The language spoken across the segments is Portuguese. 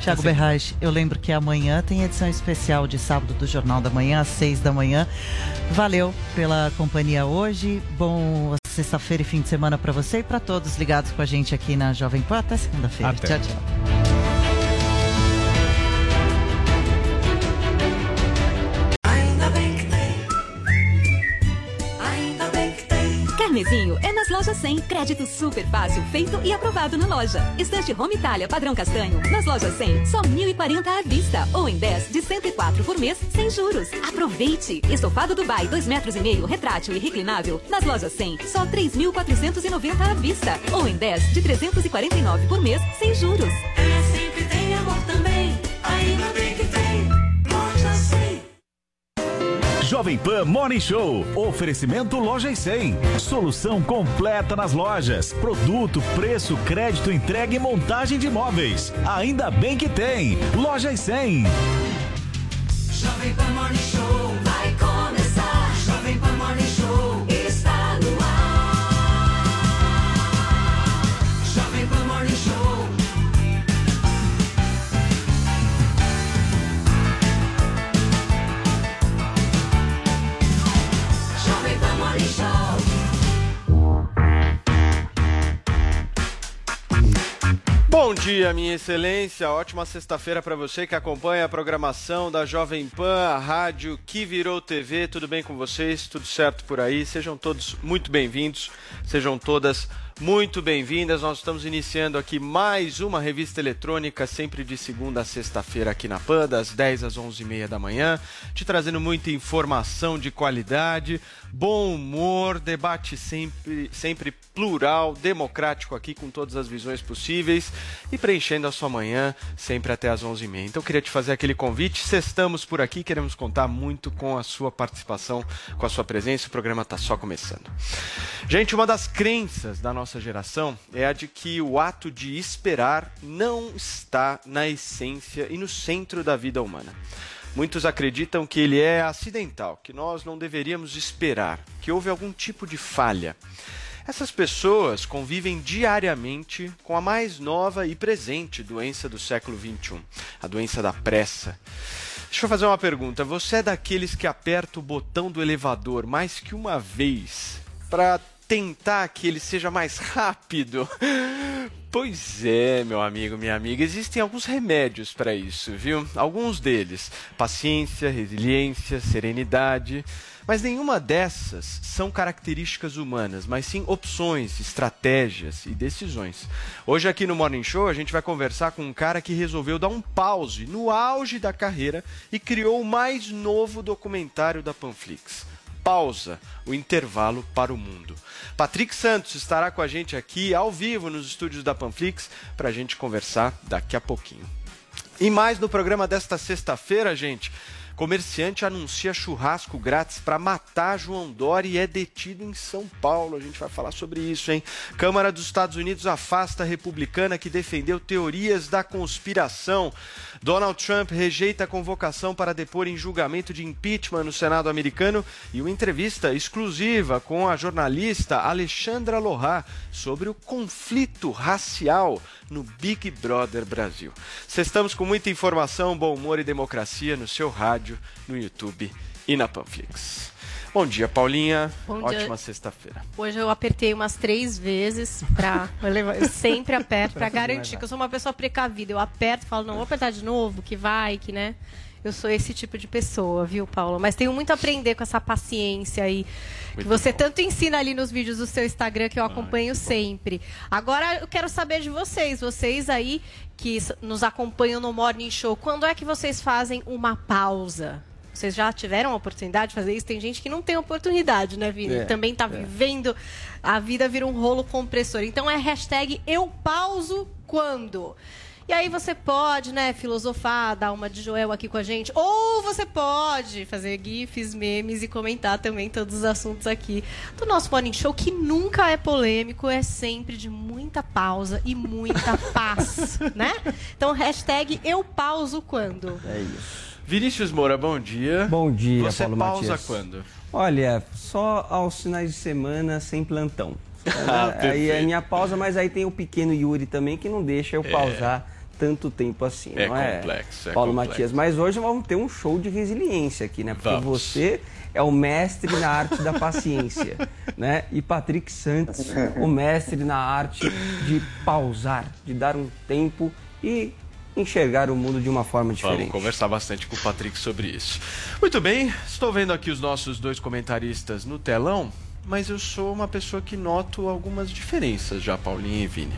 Tiago Berrage, eu lembro que amanhã tem edição especial de sábado do Jornal da Manhã, às seis da manhã. Valeu pela companhia hoje. Bom sexta-feira e fim de semana para você e para todos ligados com a gente aqui na Jovem Pan. Até segunda-feira. Tchau, tchau. Carnezinho é nas lojas 100. Crédito super fácil, feito e aprovado na loja. Estante Home Itália padrão castanho. Nas lojas 100, só 1.040 à vista. Ou em 10 de 104 por mês, sem juros. Aproveite! Estofado Dubai, 2 metros e meio, retrátil e reclinável. Nas lojas 100, só 3.490 à vista. Ou em 10 de 349 por mês, sem juros. Jovem Pan Morning Show. Oferecimento Lojas 100. Solução completa nas lojas. Produto, preço, crédito, entrega e montagem de imóveis. Ainda bem que tem. Lojas 100. Jovem Pan Morning Show Bom dia, minha excelência. Ótima sexta-feira para você que acompanha a programação da Jovem Pan, a rádio que virou TV. Tudo bem com vocês? Tudo certo por aí? Sejam todos muito bem-vindos. Sejam todas muito bem-vindas. Nós estamos iniciando aqui mais uma revista eletrônica, sempre de segunda a sexta-feira aqui na PAN, das 10 às 11h30 da manhã, te trazendo muita informação de qualidade, bom humor, debate sempre, sempre plural, democrático aqui, com todas as visões possíveis e preenchendo a sua manhã sempre até às 11h30. Então, eu queria te fazer aquele convite. Estamos por aqui, queremos contar muito com a sua participação, com a sua presença. O programa está só começando. Gente, uma das crenças da nossa geração é a de que o ato de esperar não está na essência e no centro da vida humana. Muitos acreditam que ele é acidental, que nós não deveríamos esperar, que houve algum tipo de falha. Essas pessoas convivem diariamente com a mais nova e presente doença do século XXI, a doença da pressa. Deixa eu fazer uma pergunta. Você é daqueles que aperta o botão do elevador mais que uma vez para tentar que ele seja mais rápido. Pois é, meu amigo, minha amiga, existem alguns remédios para isso, viu? Alguns deles: paciência, resiliência, serenidade. Mas nenhuma dessas são características humanas, mas sim opções, estratégias e decisões. Hoje aqui no Morning Show a gente vai conversar com um cara que resolveu dar um pause no auge da carreira e criou o mais novo documentário da Panflix. Pausa, o intervalo para o mundo. Patrick Santos estará com a gente aqui ao vivo nos estúdios da Panflix para a gente conversar daqui a pouquinho. E mais no programa desta sexta-feira, gente. Comerciante anuncia churrasco grátis para matar João Dória e é detido em São Paulo. A gente vai falar sobre isso, hein? Câmara dos Estados Unidos afasta a republicana que defendeu teorias da conspiração. Donald Trump rejeita a convocação para depor em julgamento de impeachment no Senado americano e uma entrevista exclusiva com a jornalista Alexandra Lohá sobre o conflito racial no Big Brother Brasil. Estamos com muita informação, bom humor e democracia no seu rádio, no YouTube e na Panflix. Bom dia, Paulinha. Bom Ótima sexta-feira. Hoje eu apertei umas três vezes para eu sempre aperto para garantir que eu sou uma pessoa precavida. Eu aperto, falo não vou apertar de novo, que vai, que né. Eu sou esse tipo de pessoa, viu, Paulo? Mas tenho muito a aprender com essa paciência aí. que você bom. tanto ensina ali nos vídeos do seu Instagram que eu acompanho sempre. Agora eu quero saber de vocês, vocês aí que nos acompanham no Morning Show, quando é que vocês fazem uma pausa? Vocês já tiveram a oportunidade de fazer isso? Tem gente que não tem oportunidade, né, Vini? É, Também tá vivendo, a vida vira um rolo compressor. Então é hashtag eu pauso quando. E aí você pode, né, filosofar, dar uma de Joel aqui com a gente. Ou você pode fazer gifs, memes e comentar também todos os assuntos aqui do nosso Morning Show, que nunca é polêmico, é sempre de muita pausa e muita paz, né? Então, hashtag eu pauso quando. É isso. Vinícius Moura, bom dia. Bom dia, Você Paulo pausa Matias. quando? Olha, só aos finais de semana sem plantão. Ah, aí é a minha pausa, mas aí tem o pequeno Yuri também que não deixa eu pausar tanto tempo assim, É não é? complexo, é Paulo complexo. Matias. Mas hoje vamos ter um show de resiliência aqui, né? Porque Vamos. você é o mestre na arte da paciência, né? E Patrick Santos, o mestre na arte de pausar, de dar um tempo e enxergar o mundo de uma forma Vamos diferente. conversar bastante com o Patrick sobre isso. Muito bem, estou vendo aqui os nossos dois comentaristas no telão, mas eu sou uma pessoa que noto algumas diferenças já, Paulinho e Vini.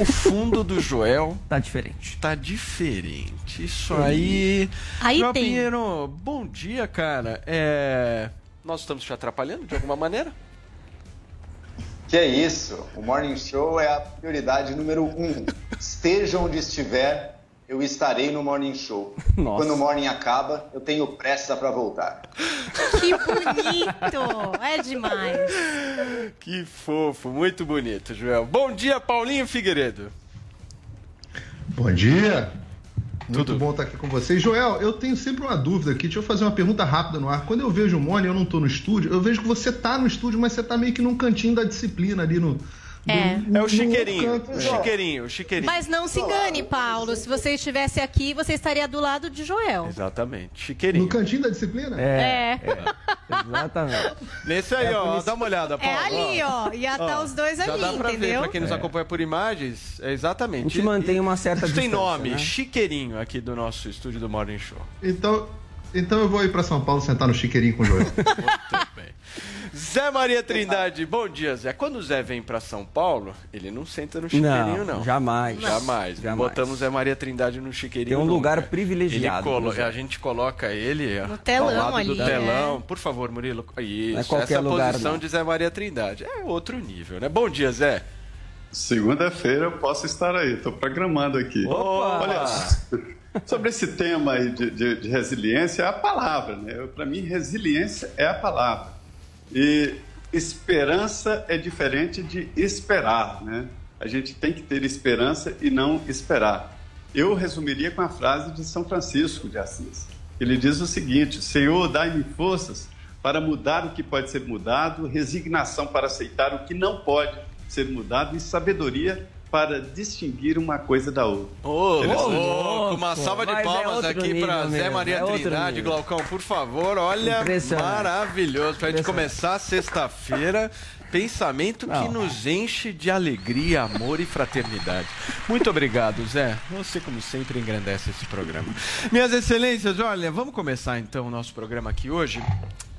O fundo do Joel Tá diferente. tá diferente. Isso aí. Aí Joel tem. Pinheiro, bom dia, cara. É... Nós estamos te atrapalhando de alguma maneira? Que é isso? O Morning Show é a prioridade número um. Esteja onde estiver, eu estarei no Morning Show. Nossa. Quando o Morning acaba, eu tenho pressa para voltar. Que bonito! É demais. Que fofo, muito bonito, Joel. Bom dia, Paulinho Figueiredo. Bom dia. Muito Tudo. bom estar aqui com vocês. Joel, eu tenho sempre uma dúvida aqui. Deixa eu fazer uma pergunta rápida no ar. Quando eu vejo o Mone, eu não estou no estúdio, eu vejo que você está no estúdio, mas você está meio que num cantinho da disciplina ali no. É. no- É o no chiqueirinho, o chiqueirinho, o chiqueirinho. Mas não se engane, Paulo. Se você estivesse aqui, você estaria do lado de Joel. Exatamente, No chiqueirinho. cantinho da disciplina? É. Exatamente. Nesse aí, É ó, dá uma olhada, É Paulo. ali, ó. Ia estar os dois Já ali, dá pra ver, entendeu? pra quem nos acompanha por imagens, é exatamente. A gente mantém uma certa Isso tem distância, nome, né? chiqueirinho aqui do nosso estúdio do Morning Show. Então, então eu vou ir para São Paulo sentar no chiqueirinho com o Joel. Zé Maria Trindade, bom dia, Zé. Quando o Zé vem pra São Paulo, ele não senta no chiqueirinho, não. Não, jamais. Jamais. Jamais. Botamos Zé Maria Trindade no chiqueirinho. Tem um lugar nunca. privilegiado colo-. A gente coloca ele No telão ao lado ali, do telão. Por favor, Murilo. Isso, Não é qualquer essa lugar, posição não. de Zé Maria Trindade. É outro nível, né? Bom dia, Zé. Segunda-feira eu posso estar aí, estou programando aqui. Opa! Olha, sobre esse tema aí de, de- de resiliência, é a palavra, né? Para mim, resiliência é a palavra. E esperança é diferente de esperar, né? A gente tem que ter esperança e não esperar. Eu resumiria com a frase de São Francisco de Assis. Ele diz o seguinte: Senhor, dai-me forças para mudar o que pode ser mudado, resignação para aceitar o que não pode ser mudado e sabedoria para distinguir uma coisa da outra. É louco, louco, uma salva de é palmas outro aqui para Zé Maria é Trindade. Glaucão, por favor. Olha, maravilhoso. Pra gente Impressionante. começar a sexta-feira, pensamento que Não. nos enche de alegria, amor e fraternidade. Muito obrigado, Zé. Você, como sempre, engrandece esse programa. Minhas excelências, olha, vamos começar então o nosso programa aqui hoje.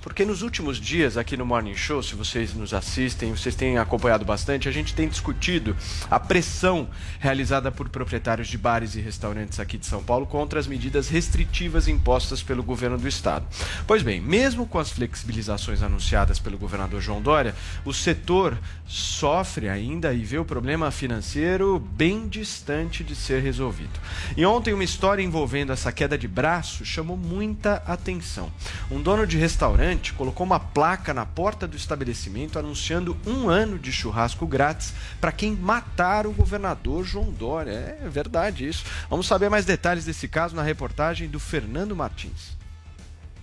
Porque nos últimos dias aqui no Morning Show, se vocês nos assistem, vocês têm acompanhado bastante, a gente tem discutido a pressão realizada por proprietários de bares e restaurantes aqui de São Paulo contra as medidas restritivas impostas pelo governo do estado. Pois bem, mesmo com as flexibilizações anunciadas pelo governador João Dória, o setor sofre ainda e vê o problema financeiro bem distante de ser resolvido. E ontem uma história envolvendo essa queda de braço chamou muita atenção. Um dono de restaurante colocou uma placa na porta do estabelecimento anunciando um ano de churrasco grátis para quem matar o governador João Dória. É verdade isso. Vamos saber mais detalhes desse caso na reportagem do Fernando Martins.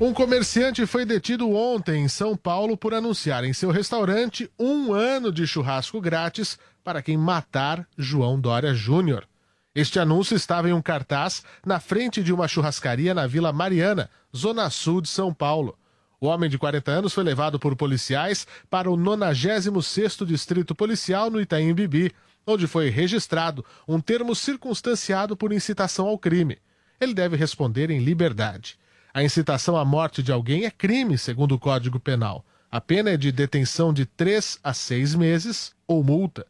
Um comerciante foi detido ontem em São Paulo por anunciar em seu restaurante um ano de churrasco grátis para quem matar João Dória Júnior. Este anúncio estava em um cartaz na frente de uma churrascaria na Vila Mariana, zona sul de São Paulo. O homem de 40 anos foi levado por policiais para o 96º Distrito Policial no Itaim Bibi, onde foi registrado um termo circunstanciado por incitação ao crime. Ele deve responder em liberdade. A incitação à morte de alguém é crime, segundo o Código Penal. A pena é de detenção de 3 a 6 meses ou multa.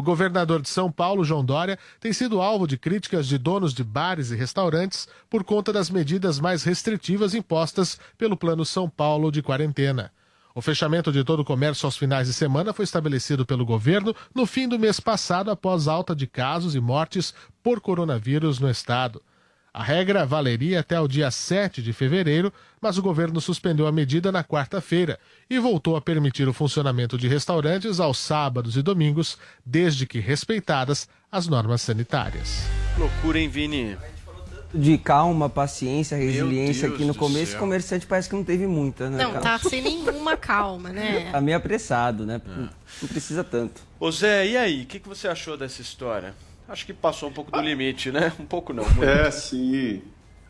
O governador de São Paulo, João Dória, tem sido alvo de críticas de donos de bares e restaurantes por conta das medidas mais restritivas impostas pelo Plano São Paulo de quarentena. O fechamento de todo o comércio aos finais de semana foi estabelecido pelo governo no fim do mês passado, após alta de casos e mortes por coronavírus no estado. A regra valeria até o dia 7 de fevereiro, mas o governo suspendeu a medida na quarta-feira e voltou a permitir o funcionamento de restaurantes aos sábados e domingos, desde que respeitadas as normas sanitárias. Loucura, hein, Vini? De calma, paciência, resiliência aqui no começo, o comerciante parece que não teve muita, né? Não, cara? tá sem nenhuma calma, né? Tá meio apressado, né? Não precisa tanto. Ô Zé, e aí? O que, que você achou dessa história? Acho que passou um pouco do limite, né? Um pouco não. Muito. É, sim.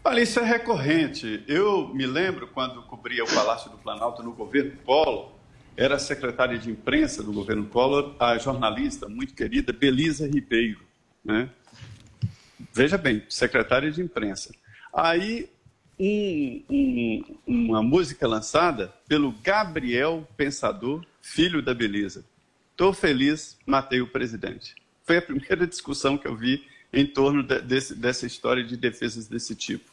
Olha, isso é recorrente. Eu me lembro quando cobria o Palácio do Planalto no governo Collor, era secretária de imprensa do governo Collor, a jornalista muito querida Belisa Ribeiro. Né? Veja bem, secretária de imprensa. Aí, um, um, uma música lançada pelo Gabriel Pensador, filho da Belisa. Estou feliz, matei o presidente. Foi a primeira discussão que eu vi em torno de, desse, dessa história de defesas desse tipo.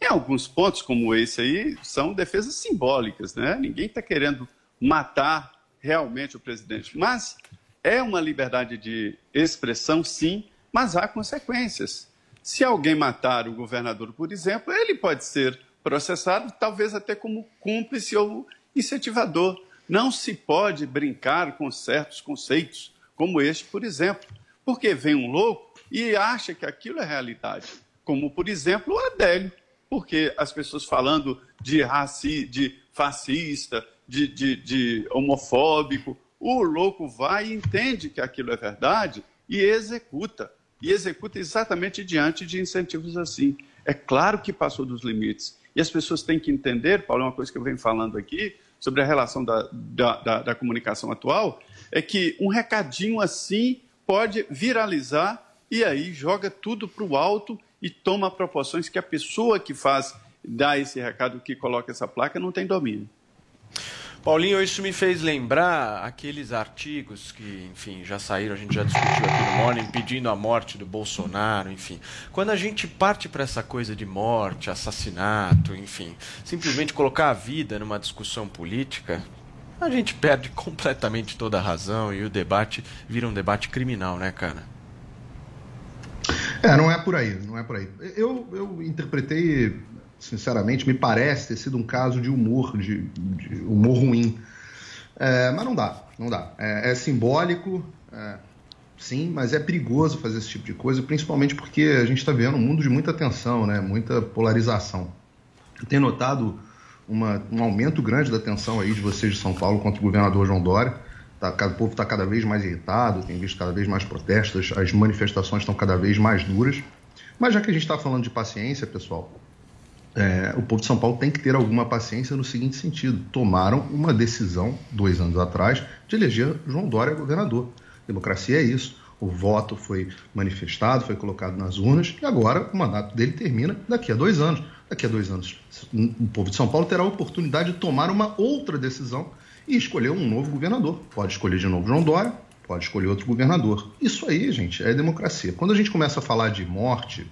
Em alguns pontos, como esse aí, são defesas simbólicas, né? Ninguém está querendo matar realmente o presidente. Mas é uma liberdade de expressão, sim, mas há consequências. Se alguém matar o governador, por exemplo, ele pode ser processado, talvez até como cúmplice ou incentivador. Não se pode brincar com certos conceitos, como este, por exemplo, porque vem um louco e acha que aquilo é realidade, como, por exemplo, o Adélio, porque as pessoas falando de, raci, de fascista, de, de, de homofóbico, o louco vai e entende que aquilo é verdade e executa. E executa exatamente diante de incentivos assim. É claro que passou dos limites. E as pessoas têm que entender, Paulo, é uma coisa que eu venho falando aqui, sobre a relação da, da, da, da comunicação atual, é que um recadinho assim pode viralizar e aí joga tudo para o alto e toma proporções que a pessoa que faz, dá esse recado, que coloca essa placa, não tem domínio. Paulinho, isso me fez lembrar aqueles artigos que, enfim, já saíram, a gente já discutiu aqui no Morning, pedindo a morte do Bolsonaro, enfim. Quando a gente parte para essa coisa de morte, assassinato, enfim, simplesmente colocar a vida numa discussão política, a gente perde completamente toda a razão e o debate vira um debate criminal, né, cara? É, não é por aí, não é por aí. Eu, eu interpretei, sinceramente, me parece ter sido um caso de humor, de, de humor ruim. É, mas não dá, não dá. É, é simbólico, é, sim, mas é perigoso fazer esse tipo de coisa, principalmente porque a gente está vendo um mundo de muita tensão, né, muita polarização. Eu tenho notado uma, um aumento grande da tensão aí de vocês de São Paulo contra o governador João Dória. Tá, o povo está cada vez mais irritado, tem visto cada vez mais protestos, as manifestações estão cada vez mais duras. Mas já que a gente está falando de paciência, pessoal, é, o povo de São Paulo tem que ter alguma paciência no seguinte sentido: tomaram uma decisão, dois anos atrás, de eleger João Dória governador. Democracia é isso. O voto foi manifestado, foi colocado nas urnas e agora o mandato dele termina daqui a dois anos. Daqui a dois anos, o povo de São Paulo terá a oportunidade de tomar uma outra decisão e escolher um novo governador. Pode escolher de novo João Dória, pode escolher outro governador. Isso aí, gente, é democracia. Quando a gente começa a falar de morte,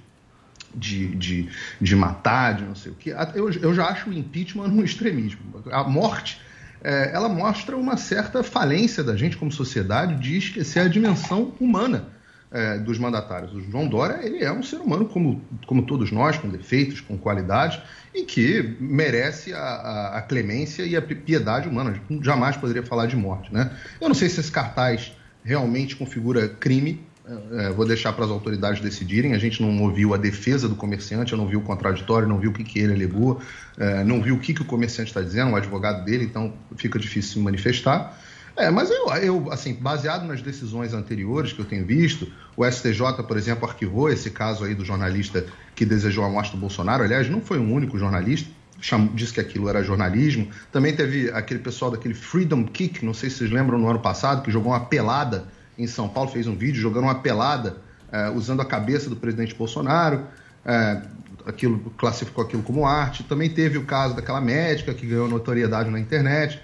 de, de, de matar, de não sei o quê, eu, eu já acho o impeachment um extremismo. A morte, é, ela mostra uma certa falência da gente como sociedade de esquecer a dimensão humana é, dos mandatários. O João Dória, ele é um ser humano como, como todos nós, com defeitos, com qualidades, e que merece a, a, a clemência e a piedade humana. Jamais poderia falar de morte, né? Eu não sei se esse cartaz realmente configura crime, é, vou deixar para as autoridades decidirem. A gente não ouviu a defesa do comerciante, eu não vi o contraditório, não viu o que, que ele alegou, é, não viu o que, que o comerciante está dizendo, o advogado dele, então fica difícil se manifestar. É, mas eu, eu, assim, baseado nas decisões anteriores que eu tenho visto, o STJ, por exemplo, arquivou esse caso aí do jornalista que desejou a morte do Bolsonaro. Aliás, não foi um único jornalista, chamou, disse que aquilo era jornalismo. Também teve aquele pessoal daquele Freedom Kick, não sei se vocês lembram, no ano passado, que jogou uma pelada em São Paulo, fez um vídeo jogando uma pelada é, usando a cabeça do presidente Bolsonaro. É, aquilo classificou aquilo como arte. Também teve o caso daquela médica que ganhou notoriedade na internet.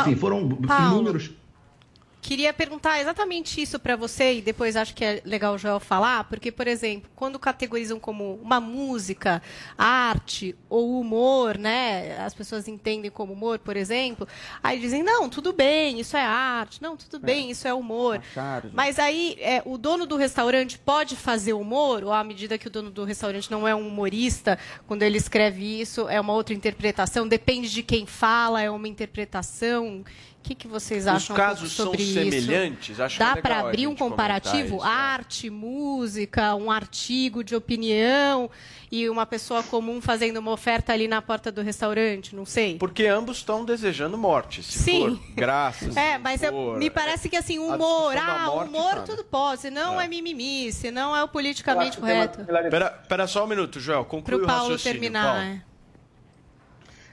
Enfim, foram Paulo, inúmeros. Queria perguntar exatamente isso para você e depois acho que é legal o Joel falar, porque, por exemplo, quando categorizam como uma música, arte ou humor, né? As pessoas entendem como humor, por exemplo, aí dizem, não, tudo bem, isso é arte, não, tudo bem, isso é humor. Mas aí é, o dono do restaurante pode fazer humor, ou à medida que o dono do restaurante não é um humorista, quando ele escreve isso, é uma outra interpretação, depende de quem fala, é uma interpretação que, que vocês Os acham um pouco casos são sobre isso? semelhantes? Acho Dá para abrir um comparativo? isso, é. Arte, música, um artigo de opinião e uma pessoa comum fazendo uma oferta ali na porta do restaurante? Não sei. Porque ambos estão desejando morte. Se Sim. for graças. É, mas eu- for- me parece que assim, humor, ah, morte humor né? tudo pode, se não é. É. mimimi, se não é o politicamente correto. Pera, pera só um minuto, Joel. Conclui Pro o Paulo raciocínio, terminar. Paulo. é.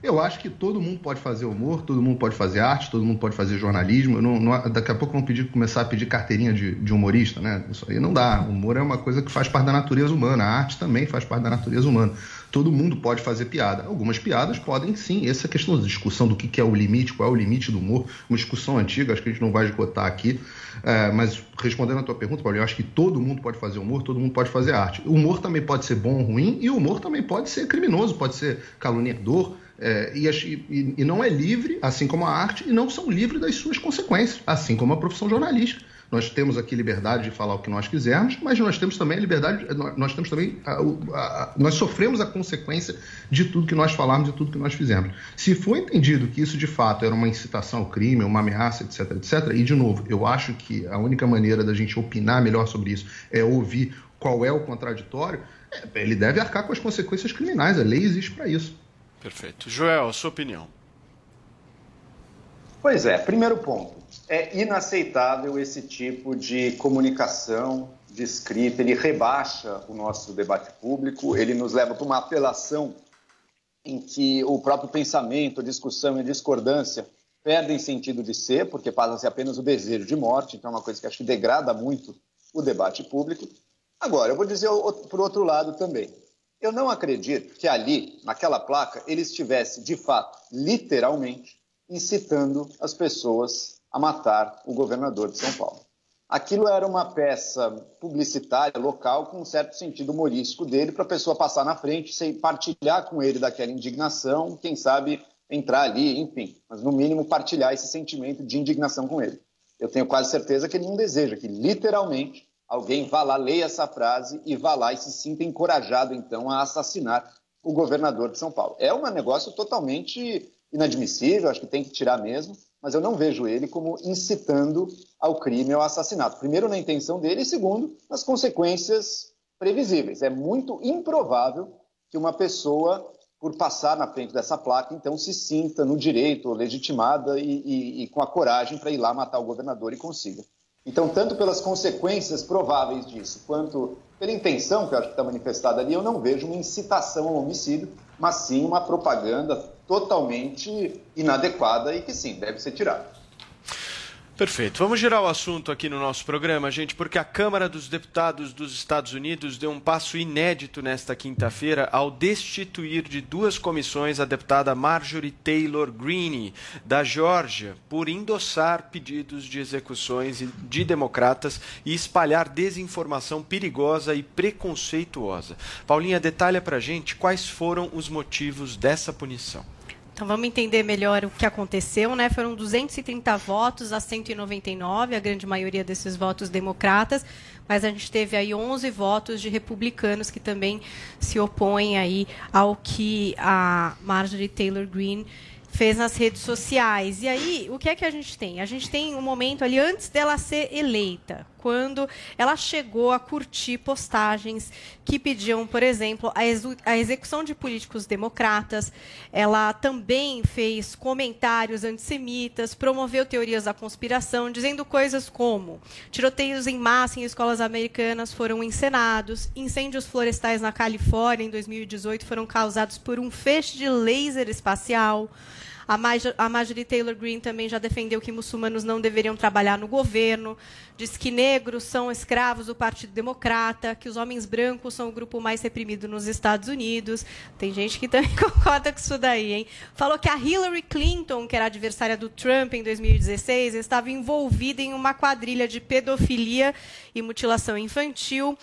Eu acho que todo mundo pode fazer humor, todo mundo pode fazer arte, todo mundo pode fazer jornalismo. Não- não- daqui a pouco vão pedir, começar a pedir carteirinha de, de humorista, né? Isso aí não dá. Humor é uma coisa que faz parte da natureza humana. A arte também faz parte da natureza humana. Todo mundo pode fazer piada. Algumas piadas podem sim. Essa questão da discussão do que que é o limite, qual é o limite do humor, uma discussão antiga, acho que a gente não vai esgotar aqui. É, mas respondendo a tua pergunta, Paulo, eu acho que todo mundo pode fazer humor, todo mundo pode fazer arte. O humor também pode ser bom ou ruim, e o humor também pode ser criminoso, pode ser caluniador. é, e, e- e não é livre, assim como a arte, e não são livres das suas consequências, assim como a profissão jornalística. Nós temos aqui liberdade de falar o que nós quisermos, mas nós temos também a liberdade, nós temos também, a- a- a- nós sofremos a consequência de tudo que nós falamos e tudo que nós fizemos. Se for entendido que isso de fato era uma incitação ao crime, uma ameaça, etc, etc, e de novo, eu acho que a única maneira da gente opinar melhor sobre isso é ouvir qual é o contraditório, é, ele deve arcar com as consequências criminais, a lei existe para isso. Perfeito. Joel, sua opinião. Pois é, primeiro ponto. É inaceitável esse tipo de comunicação, de escrita, ele rebaixa o nosso debate público, ele nos leva para uma apelação em que o próprio pensamento, discussão e discordância perdem sentido de ser, porque passa a ser apenas o desejo de morte, então é uma coisa que acho que degrada muito o debate público. Agora, eu vou dizer por outro lado também. Eu não acredito que ali, naquela placa, ele estivesse, de fato, literalmente, incitando as pessoas a matar o governador de São Paulo. Aquilo era uma peça publicitária local com um certo sentido humorístico dele para a pessoa passar na frente, sem partilhar com ele daquela indignação, quem sabe entrar ali, enfim, mas no mínimo partilhar esse sentimento de indignação com ele. Eu tenho quase certeza que ele não deseja que literalmente alguém vá lá, leia essa frase e vá lá e se sinta encorajado então a assassinar o governador de São Paulo. É um negócio totalmente inadmissível, acho que tem que tirar mesmo, mas eu não vejo ele como incitando ao crime ao assassinato. Primeiro, na intenção dele, e segundo, nas consequências previsíveis. É muito improvável que uma pessoa, por passar na frente dessa placa, então se sinta no direito, legitimada e, e- e com a coragem para ir lá matar o governador e consiga. Então, tanto pelas consequências prováveis disso, quanto pela intenção que eu acho que está manifestada ali, eu não vejo uma incitação ao homicídio, mas sim uma propaganda totalmente inadequada e que sim, deve ser tirada. Perfeito. Vamos girar o assunto aqui no nosso programa, gente, porque a Câmara dos Deputados dos Estados Unidos deu um passo inédito nesta quinta-feira ao destituir de duas comissões a deputada Marjorie Taylor Greene, da Geórgia, por endossar pedidos de execuções de democratas e espalhar desinformação perigosa e preconceituosa. Paulinha, detalha pra gente quais foram os motivos dessa punição. Então vamos entender melhor o que aconteceu, né? Foram 230 votos a 199, a grande maioria desses votos democratas, mas a gente teve aí 11 votos de republicanos que também se opõem aí ao que a Marjorie Taylor Greene fez nas redes sociais. E aí, o que é que a gente tem? A gente tem um momento ali antes dela ser eleita, quando ela chegou a curtir postagens que pediam, por exemplo, a, a execução de políticos democratas. Ela também fez comentários antissemitas, promoveu teorias da conspiração, dizendo coisas como tiroteios em massa em escolas americanas foram encenados, incêndios florestais na Califórnia em 2018 foram causados por um feixe de laser espacial. A Maj- Marjorie Taylor Greene também já defendeu que muçulmanos não deveriam trabalhar no governo, diz que negros são escravos do Partido Democrata, que os homens brancos são o grupo mais reprimido nos Estados Unidos. Tem gente que também concorda com isso daí, hein? Falou que a Hillary Clinton, que era adversária do Trump em 2016, estava envolvida em uma quadrilha de pedofilia e mutilação infantil.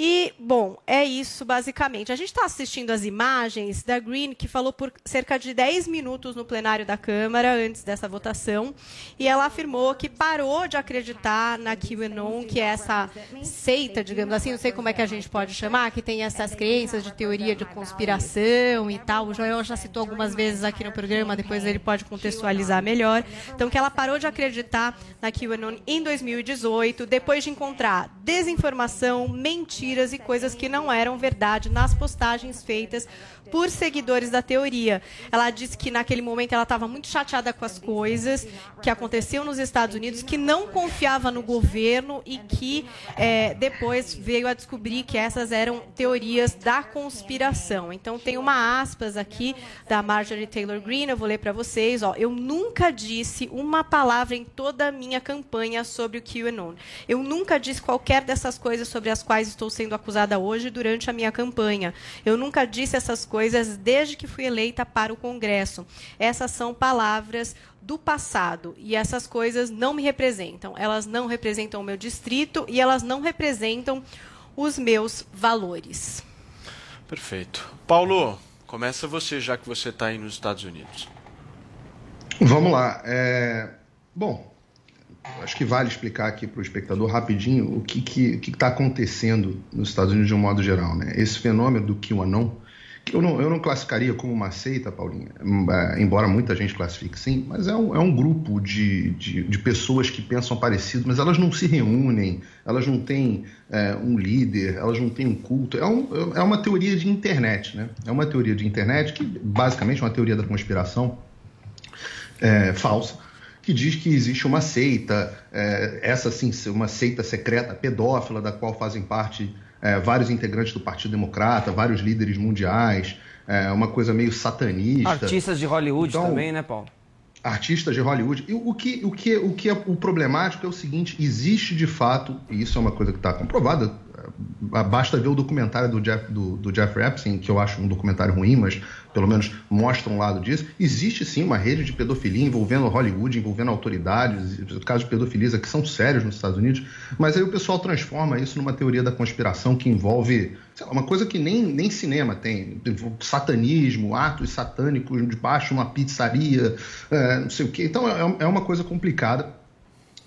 E, bom, é isso basicamente. A gente está assistindo as imagens da Green, que falou por cerca de 10 minutos no plenário da Câmara antes dessa votação e ela afirmou que parou de acreditar na QAnon, que é essa seita, digamos assim, não sei como é que a gente pode chamar, que tem essas crenças de teoria de conspiração e tal. O Joel já citou algumas vezes aqui no programa, depois ele pode contextualizar melhor. Então, que ela parou de acreditar na QAnon em 2018, depois de encontrar desinformação, mentiras e coisas que não eram verdade nas postagens feitas por seguidores da teoria. Ela disse que naquele momento ela estava muito chateada com as coisas que aconteciam nos Estados Unidos, que não confiava no governo e que é, depois veio a descobrir que essas eram teorias da conspiração. Então tem uma aspas aqui da Marjorie Taylor Greene, eu vou ler para vocês. Ó, eu nunca disse uma palavra em toda a minha campanha sobre o QAnon. Eu nunca disse qualquer dessas coisas sobre as quais estou sendo acusada hoje durante a minha campanha. Eu nunca disse essas coisas desde que fui eleita para o Congresso. Essas são palavras do passado e essas coisas não me representam. Elas não representam o meu distrito e elas não representam os meus valores. Perfeito. Paulo, começa você, já que você está aí nos Estados Unidos. Vamos lá. É... Bom, acho que vale explicar aqui para o espectador rapidinho o que está que, que tá acontecendo nos Estados Unidos de um modo geral. Né? Esse fenômeno do QAnon, que eu não, eu não classificaria como uma seita, Paulinha, é, embora muita gente classifique sim, mas é um, é um grupo de, de, de pessoas que pensam parecido, mas elas não se reúnem, elas não têm é, um líder, elas não têm um culto. É, um, é uma teoria de internet, né? É uma teoria de internet que basicamente é uma teoria da conspiração é, falsa que diz que existe uma seita, é, essa sim, uma seita secreta pedófila, da qual fazem parte é, vários integrantes do Partido Democrata, vários líderes mundiais, é, uma coisa meio satanista. Artistas de Hollywood então, também, né, Paulo? Artistas de Hollywood. E o que, o, que, o que é o problemático é o seguinte: existe de fato, e isso é uma coisa que está comprovada, basta ver o documentário do, Jeff, do, do Jeffrey Epstein, que eu acho um documentário ruim, mas pelo menos mostra um lado disso. Existe sim uma rede de pedofilia envolvendo Hollywood, envolvendo autoridades, casos de pedofilia que são sérios nos Estados Unidos, mas aí o pessoal transforma isso numa teoria da conspiração que envolve lá, uma coisa que nem, nem cinema tem: satanismo, atos satânicos debaixo de uma pizzaria, é, não sei o quê. Então é, é uma coisa complicada.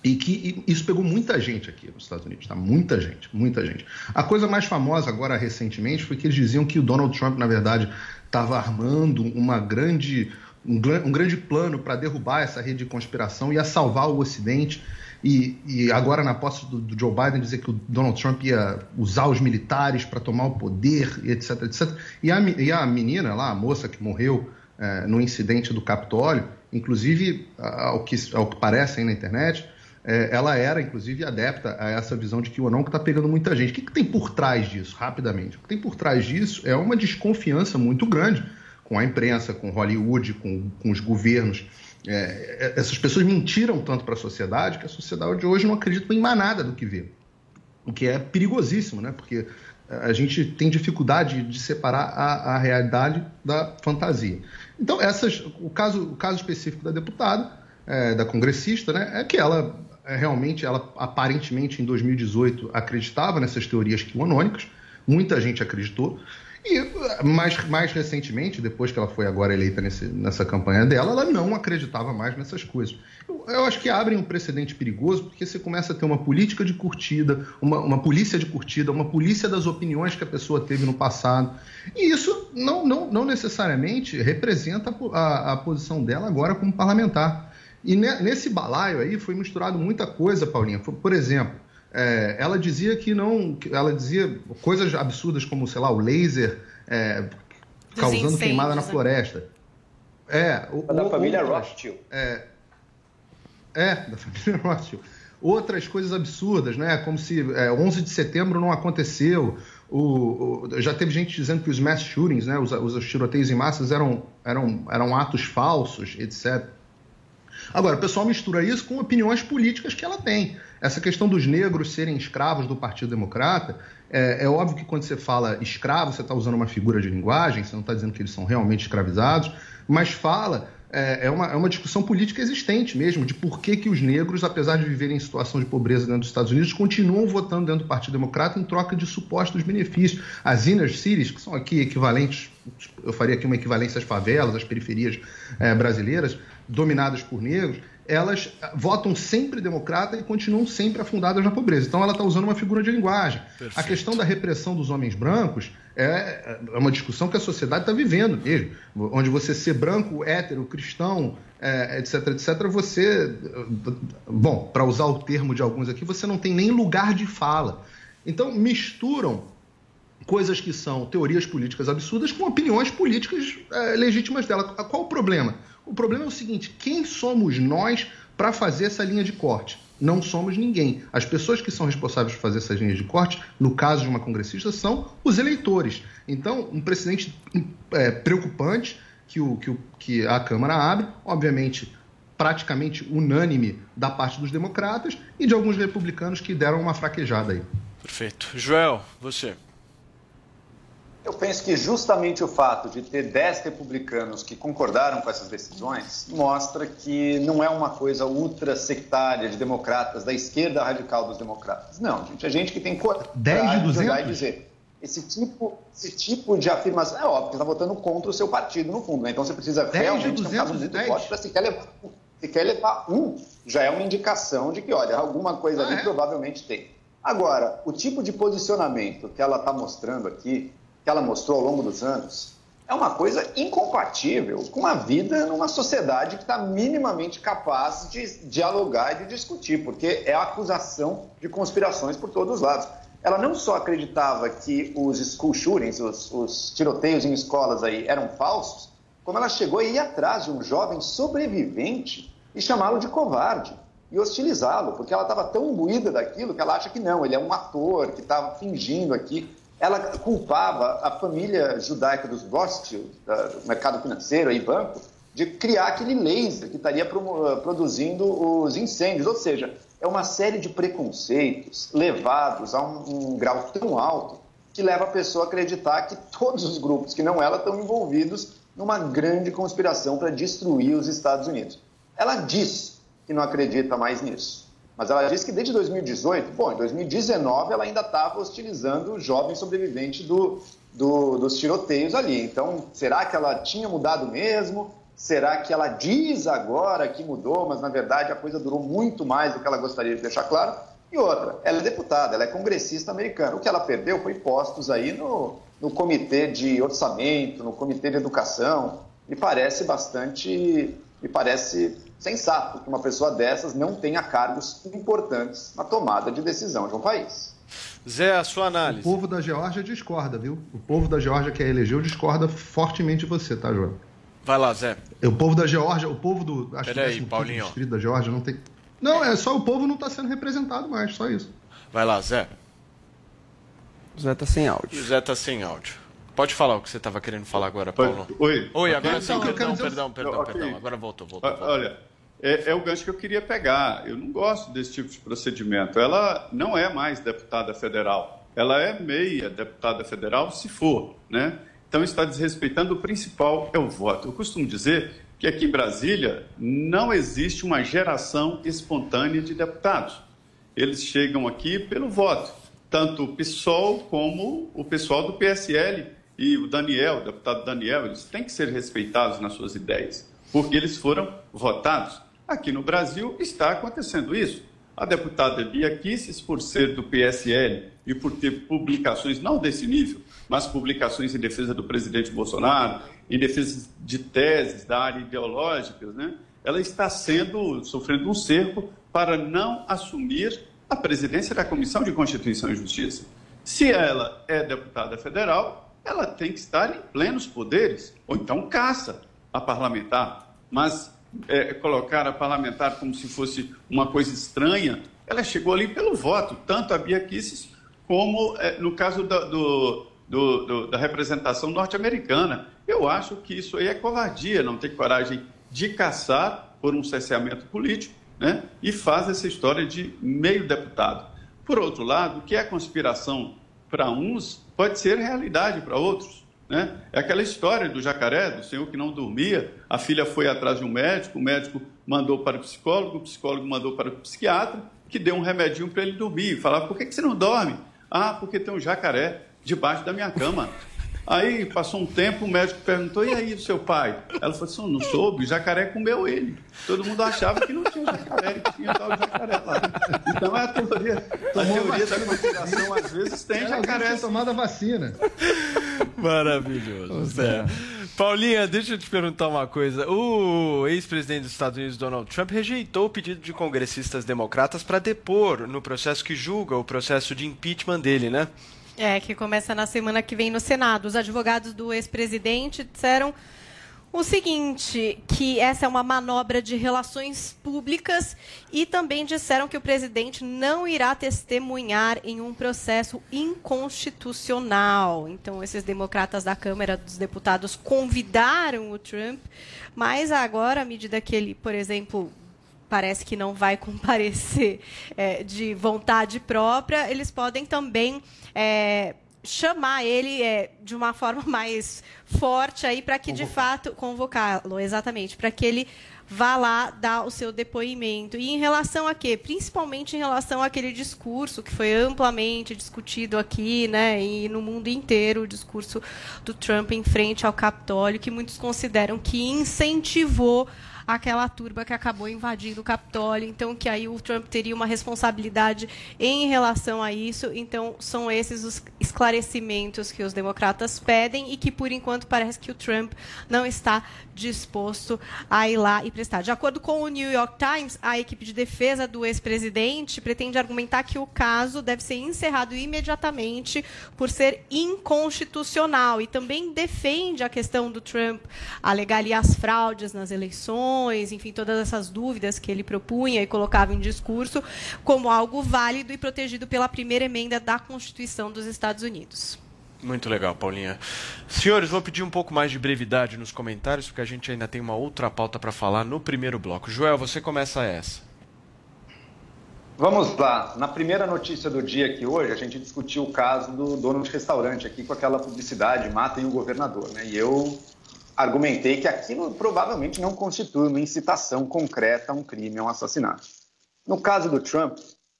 E que isso pegou muita gente aqui nos Estados Unidos, tá? Muita gente, muita gente. A coisa mais famosa agora recentemente foi que eles diziam que o Donald Trump, na verdade, estava armando uma grande, um, um grande plano para derrubar essa rede de conspiração e a salvar o Ocidente. E, e agora, na posse do, do, Joe Biden, dizer que o Donald Trump ia usar os militares para tomar o poder, etc, etc. E a, e a menina lá, a moça que morreu é, no incidente do Capitólio, inclusive, ao que, ao que parece aí na internet, é, ela era, inclusive, adepta a essa visão de que o não está pegando muita gente. O que, que, tem por trás disso, rapidamente? O que tem por trás disso é uma desconfiança muito grande com a imprensa, com Hollywood, com, com os governos. É, é essas pessoas mentiram tanto para a sociedade que a sociedade de hoje não acredita em mais nada do que vê. O que é perigosíssimo, né? Porque a gente tem dificuldade de separar a, a realidade da fantasia. Então, essas, o, caso, o caso específico da deputada, é, da congressista, né, é que ela é, realmente, ela aparentemente em 2018 acreditava nessas teorias QAnônicas, muita gente acreditou, e mais, mais recentemente, depois que ela foi agora eleita nesse, nessa campanha dela, ela não acreditava mais nessas coisas. Eu, eu, acho que abrem um precedente perigoso, porque você começa a ter uma política de curtida, uma, uma polícia de curtida, uma polícia das opiniões que a pessoa teve no passado. E isso não, não, não necessariamente representa a, a posição dela agora como parlamentar. E nesse balaio aí foi misturado muita coisa, Paulinha. Por exemplo, é, ela dizia que não. Ela dizia coisas absurdas como, sei lá, o laser é, causando queimada na né? floresta. É. O, da família Rothschild. É, é, da família Rothschild. Outras coisas absurdas, né? Como se é, 11 de setembro não aconteceu. O, o, já teve gente dizendo que os mass shootings, né, os, os tiroteios em massas eram, eram, eram atos falsos, etc. Agora, o pessoal mistura isso com opiniões políticas que ela tem. Essa questão dos negros serem escravos do Partido Democrata, é, é óbvio que quando você fala escravo, você está usando uma figura de linguagem, você não está dizendo que eles são realmente escravizados, mas fala é, é, uma, é uma discussão política existente mesmo, de por que, que os negros, apesar de viverem em situação de pobreza dentro dos Estados Unidos, continuam votando dentro do Partido Democrata em troca de supostos benefícios. As inner cities, que são aqui equivalentes, eu faria aqui uma equivalência às favelas, às periferias é, brasileiras, dominadas por negros, elas votam sempre democrata e continuam sempre afundadas na pobreza. Então ela está usando uma figura de linguagem. Perfeito. A questão da repressão dos homens brancos é, é uma discussão que a sociedade está vivendo mesmo, onde você ser branco, hétero, cristão, é, etc, etc, você, bom, para usar o termo de alguns aqui, você não tem nem lugar de fala. Então misturam coisas que são teorias políticas absurdas com opiniões políticas é, legítimas dela. Qual o problema? O problema é o seguinte: quem somos nós para fazer essa linha de corte? não somos ninguém. As pessoas que são responsáveis por fazer essas linhas de corte, no caso de uma congressista, são os eleitores. Então, um precedente é, preocupante que, o, que, o, que a Câmara abre, obviamente praticamente unânime da parte dos democratas e de alguns republicanos que deram uma fraquejada aí. Perfeito. Joel, você. Eu penso que justamente o fato de ter 10 republicanos que concordaram com essas decisões mostra que não é uma coisa ultra sectária de democratas, da esquerda radical dos democratas. Não, gente, é gente que tem coragem 10 de 200? e dizer. Esse tipo, esse tipo de afirmação é óbvio, você está votando contra o seu partido, no fundo. Né? Então você precisa realmente ter um caso muito forte para se quer levar se quer levar um, já é uma indicação de que, olha, alguma coisa ah, ali é? provavelmente tem. Agora, o tipo de posicionamento que ela está mostrando aqui que ela mostrou ao longo dos anos é uma coisa incompatível com a vida numa sociedade que está minimamente capaz de dialogar e de discutir, porque é a acusação de conspirações por todos os lados. Ela não só acreditava que os school shootings, os, os tiroteios em escolas aí eram falsos, como ela chegou a ir atrás de um jovem sobrevivente e chamá-lo de covarde e hostilizá-lo, porque ela estava tão imbuída daquilo que ela acha que não, ele é um ator que estava fingindo aqui ela culpava a família judaica dos Rothschild, do mercado financeiro e banco, de criar aquele laser que estaria produzindo os incêndios. Ou seja, é uma série de preconceitos levados a um, um grau tão alto que leva a pessoa a acreditar que todos os grupos que não ela estão envolvidos numa grande conspiração para destruir os Estados Unidos. Ela diz que não acredita mais nisso. Mas ela disse que desde 2018, bom, em 2019 ela ainda estava hostilizando o jovem sobrevivente do, do, dos tiroteios ali. Então, será que ela tinha mudado mesmo? Será que ela diz agora que mudou, mas na verdade a coisa durou muito mais do que ela gostaria de deixar claro? E outra, ela é deputada, ela é congressista americana. O que ela perdeu foi postos aí no, no comitê de orçamento, no comitê de educação. Me parece bastante, me parece sensato que uma pessoa dessas não tenha cargos importantes na tomada de decisão de um país. Zé, a sua análise. O povo da Geórgia discorda, viu? O povo da Geórgia que a elegeu discorda fortemente de você, tá, João? Vai lá, Zé. O povo da Geórgia, o povo do. Acho Peraí, Paulinho. distrito da Geórgia não tem. Não, é só o povo não está sendo representado mais, só isso. Vai lá, Zé. O Zé tá sem áudio. O Zé tá sem áudio. Pode falar o que você estava querendo falar agora, Paulo. Oi. Oi, agora sim, perdão, perdão, perdão, perdão. Agora voltou, voltou. Olha, é, é, o gancho que eu queria pegar. Eu não gosto desse tipo de procedimento. Ela não é mais deputada federal. Ela é meia deputada federal, se for, né? Então está desrespeitando o principal, é o voto. Eu costumo dizer que aqui em Brasília não existe uma geração espontânea de deputados. Eles chegam aqui pelo voto. Tanto o PSOL como o pessoal do PSL e o Daniel, o deputado Daniel, eles têm que ser respeitados nas suas ideias, porque eles foram votados. Aqui no Brasil está acontecendo isso. A deputada Bia Kisses, por ser do PSL e por ter publicações, não desse nível, mas publicações em defesa do presidente Bolsonaro, em defesa de teses da área ideológica, né? ela está sendo, sofrendo um cerco para não assumir a presidência da Comissão de Constituição e Justiça. Se ela é deputada federal, ela tem que estar em plenos poderes, ou então caça a parlamentar. Mas é, colocar a parlamentar como se fosse uma coisa estranha, ela chegou ali pelo voto, tanto a Bia Kicis como é, no caso da, do, do, do, da representação norte-americana. Eu acho que isso aí é covardia, não ter coragem de caçar por um cesseamento político né, e faz essa história de meio deputado. Por outro lado, o que é conspiração para uns pode ser realidade para outros. Né? É aquela história do jacaré, do senhor que não dormia, a filha foi atrás de um médico, o médico mandou para o psicólogo, o psicólogo mandou para o psiquiatra, que deu um remedinho para ele dormir. Falava, por que, que você não dorme? Ah, porque tem um jacaré debaixo da minha cama. Aí passou um tempo, o médico perguntou: e aí, o seu pai? Ela falou assim: não soube, o jacaré comeu ele. Todo mundo achava que não tinha jacaré, que tinha tal jacaré lá. Então é a teoria, a teoria da conspiração, às vezes tem jacaré. Tinha tomado a vacina. Maravilhoso. Zé. Paulinha, deixa eu te perguntar uma coisa. O ex-presidente dos Estados Unidos, Donald Trump, rejeitou o pedido de congressistas democratas para depor no processo que julga o processo de impeachment dele, né? É, que começa na semana que vem no Senado. Os advogados do ex-presidente disseram o seguinte, que essa é uma manobra de relações públicas e também disseram que o presidente não irá testemunhar em um processo inconstitucional. Então, esses democratas da Câmara dos Deputados convidaram o Trump, mas agora, à medida que ele, por exemplo, parece que não vai comparecer é, de vontade própria, eles podem também é, chamar ele é, de uma forma mais forte aí para que de fato convocá-lo exatamente para que ele vá lá dar o seu depoimento. E em relação a quê? Principalmente em relação àquele discurso que foi amplamente discutido aqui né e no mundo inteiro o discurso do Trump em frente ao Capitólio que muitos consideram que incentivou aquela turba que acabou invadindo o Capitólio, então que aí o Trump teria uma responsabilidade em relação a isso. Então são esses os esclarecimentos que os democratas pedem e que por enquanto parece que o Trump não está disposto a ir lá e prestar. De acordo com o New York Times, a equipe de defesa do ex-presidente pretende argumentar que o caso deve ser encerrado imediatamente por ser inconstitucional e também defende a questão do Trump alegar ali as fraudes nas eleições, enfim, todas essas dúvidas que ele propunha e colocava em discurso como algo válido e protegido pela primeira emenda da Constituição dos Estados Unidos. Muito legal, Paulinha. Senhores, vou pedir um pouco mais de brevidade nos comentários, porque a gente ainda tem uma outra pauta para falar no primeiro bloco. Joel, você começa essa. Vamos lá. Na primeira notícia do dia aqui hoje, a gente discutiu o caso do dono de restaurante aqui com aquela publicidade Matem o governador. Né? E eu argumentei que aquilo provavelmente não constitui uma incitação concreta a um crime, a um assassinato. No caso do Trump,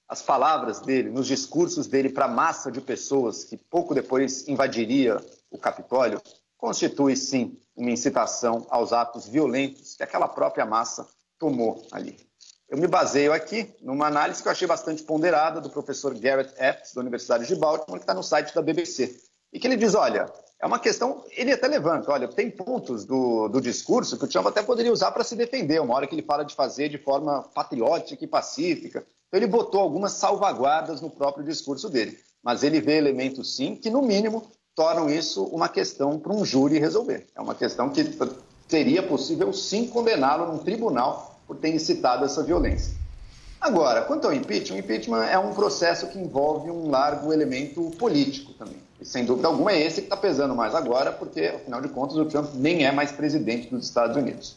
as palavras dele, nos discursos dele para a massa de pessoas que pouco depois invadiria o Capitólio, constitui sim uma incitação aos atos violentos que aquela própria massa tomou ali. Eu me baseio aqui numa análise que eu achei bastante ponderada do professor Garrett Epps, da Universidade de Baltimore, que está no site da BBC. E que ele diz: olha, é uma questão. Ele até levanta: olha, tem pontos do, do discurso que o Trump até poderia usar para se defender, uma hora que ele fala de fazer de forma patriótica e pacífica. Então, ele botou algumas salvaguardas no próprio discurso dele. Mas ele vê elementos, sim, que, no mínimo, tornam isso uma questão para um júri resolver. É uma questão que seria possível, sim, condená-lo num tribunal por ter incitado essa violência. Agora, quanto ao impeachment, o impeachment é um processo que envolve um largo elemento político também. E sem dúvida alguma é esse que está pesando mais agora, porque, afinal de contas, o Trump nem é mais presidente dos Estados Unidos.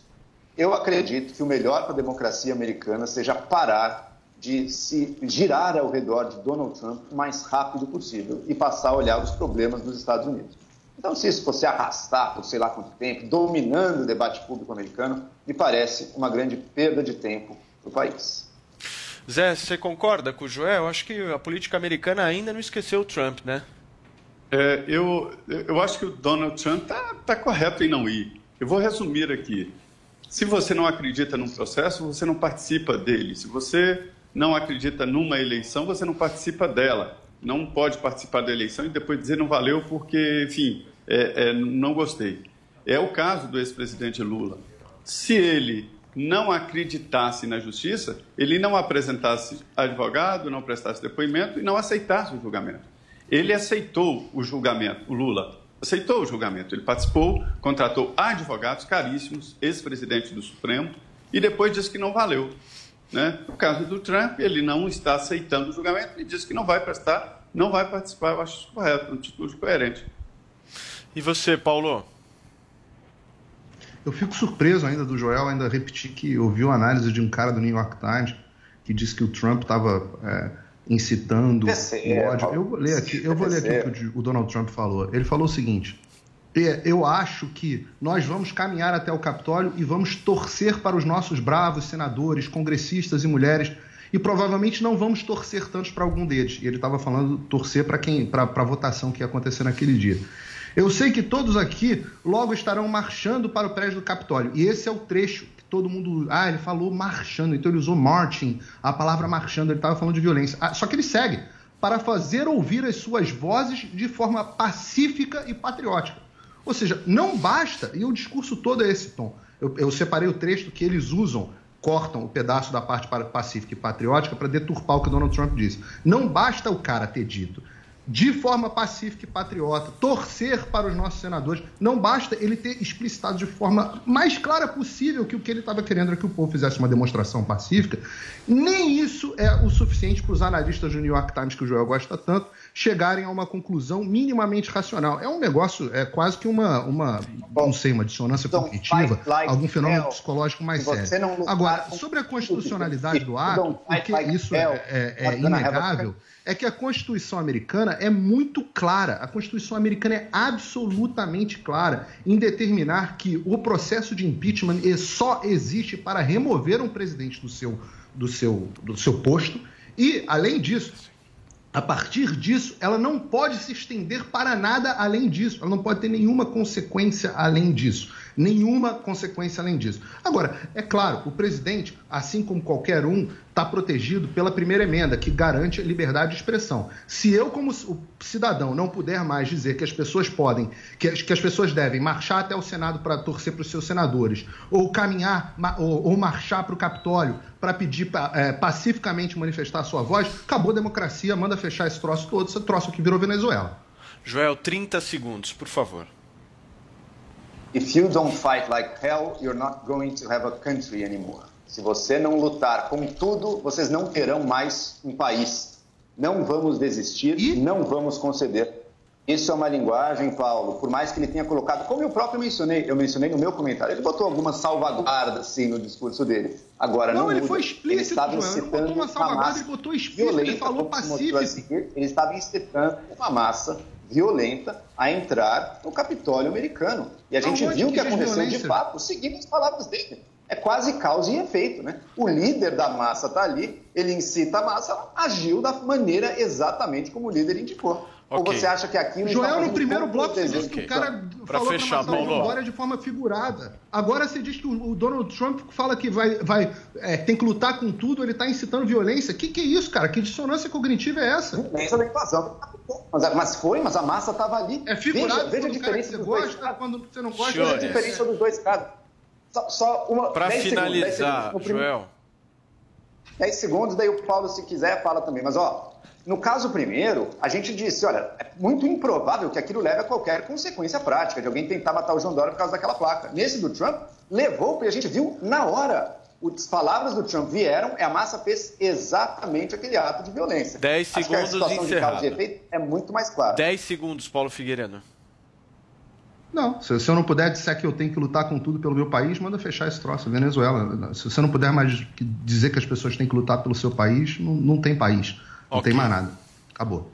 Eu acredito que o melhor para a democracia americana seja parar de se girar ao redor de Donald Trump o mais rápido possível e passar a olhar os problemas dos Estados Unidos. Então, se isso fosse arrastar por sei lá quanto tempo, dominando o debate público americano, me parece uma grande perda de tempo para o país. Zé, você concorda com o Joel? Acho que a política americana ainda não esqueceu o Trump, né? É, eu, eu acho que o Donald Trump está tá correto em não ir. Eu vou resumir aqui. Se você não acredita num processo, você não participa dele. Se você não acredita numa eleição, você não participa dela. Não pode participar da eleição e depois dizer não valeu porque, enfim, é, é, não gostei. É o caso do ex-presidente Lula. Se ele não acreditasse na justiça, ele não apresentasse advogado, não prestasse depoimento e não aceitasse o julgamento. Ele aceitou o julgamento, o Lula aceitou o julgamento. Ele participou, contratou advogados caríssimos, ex-presidente do Supremo, e depois disse que não valeu. Né? No caso do Trump, ele não está aceitando o julgamento e diz que não vai prestar, não vai participar. Eu acho isso correto, uma atitude coerente. E você, Paulo? Eu fico surpreso ainda do Joel ainda repetir que ouviu a análise de um cara do New York Times que disse que o Trump estava é, incitando o ódio. Eu vou ler aqui, eu vou ler aqui o que o Donald Trump falou. Ele falou o seguinte: É, Eu acho que nós vamos caminhar até o Capitólio e vamos torcer para os nossos bravos senadores, congressistas e mulheres e provavelmente não vamos torcer tantos para algum deles. E ele estava falando torcer para quem, para a votação que ia acontecer naquele dia. Eu sei que todos aqui logo estarão marchando para o prédio do Capitólio. E esse é o trecho que todo mundo. Ah, ele falou marchando, então ele usou marching, a palavra marchando, ele estava falando de violência. Ah, só que ele segue para fazer ouvir as suas vozes de forma pacífica e patriótica. Ou seja, não basta, e o discurso todo é esse tom. Eu, eu separei o trecho que eles usam, cortam o pedaço da parte pacífica e patriótica para deturpar o que Donald Trump disse. Não basta o cara ter dito de forma pacífica e patriota, torcer para os nossos senadores. Não basta ele ter explicitado de forma mais clara possível que o que ele estava querendo era que o povo fizesse uma demonstração pacífica. Nem isso é o suficiente para os analistas do New York Times, que o Joel gosta tanto, chegarem a uma conclusão minimamente racional. É um negócio, é quase que uma, uma não sei, uma dissonância cognitiva, like algum fenômeno hell. psicológico mais sério. Agora, sobre a constitucionalidade do ato, Don't fight porque isso é, é- é a inegável, é que a Constituição americana é muito clara. A Constituição americana é absolutamente clara em determinar que o processo de impeachment só existe para remover um presidente do seu, do seu, do seu posto. E, além disso, a partir disso, ela não pode se estender para nada além disso. Ela não pode ter nenhuma consequência além disso. Nenhuma consequência além disso. Agora, é claro, o presidente, assim como qualquer um, está protegido pela primeira emenda, que garante a liberdade de expressão. Se eu, como cidadão, não puder mais dizer que as pessoas podem, que as, que as pessoas devem marchar até o Senado para torcer para os seus senadores, ou caminhar, ou, ou marchar para o Capitólio para pedir eh, pacificamente manifestar a sua voz, acabou a democracia, manda fechar esse troço todo, esse troço aqui virou Venezuela. Joel, 30 segundos, por favor. If you don't fight like hell, you're not going to have a country anymore. Se você não lutar com tudo, vocês não terão mais um país. Não vamos desistir, não vamos conceder. Isso é uma linguagem, Paulo, por mais que ele tenha colocado, como eu próprio mencionei, eu mencionei no meu comentário, ele botou algumas salvaguardas, sim, no discurso dele. Agora, não, Não, ele muda. foi Ele explícito, estava. Ele não incitando botou uma salvaguarda, massa ele botou explícito, ele falou pacífico. seguir, ele estava incitando uma massa violenta a entrar no Capitólio americano. E a gente Aonde viu o que que diz aconteceu violência? de fato, seguindo as palavras dele. É quase causa e efeito, né? O líder da massa está ali, ele incita a massa, ela agiu da maneira exatamente como o líder indicou. Ou você acha que aquilo está Joel, no fazendo primeiro bloco, você disse que o cara? Pra falou fechar, pra Nação Paulo. Glória de forma figurada. Agora você diz que o Donald Trump fala que vai, vai é, tem que lutar com tudo, ele está incitando violência. Que que é isso, cara? Que dissonância cognitiva é essa? Violência da invasão. Mas, mas foi, mas a massa estava ali. É figurado veja, veja a quando o cara que diferença você dos dois gosta, casos. quando você não gosta. Veja a Senhores. diferença dos dois casos. Só, só uma. Para 10 segundos, 10 finalizar, segundos. No Joel. 10 segundos, daí o Paulo, se quiser, fala também. Mas, ó, no caso primeiro, a gente disse, olha, é muito improvável que aquilo leve a qualquer consequência prática, de alguém tentar matar o João Dória por causa daquela placa. Nesse do Trump, levou, porque a gente viu na hora. As palavras do Trump vieram e a massa fez exatamente aquele ato de violência. 10 Acho que a segundos situação de causa e encerrado. efeito é muito mais clara. 10 segundos, Paulo Figueiredo. Não, se, se eu não puder disser que eu tenho que lutar com tudo pelo meu país, manda fechar esse troço. Venezuela. Se você não puder mais dizer que as pessoas têm que lutar pelo seu país, não, não tem país. Não Ok. tem mais nada. Acabou.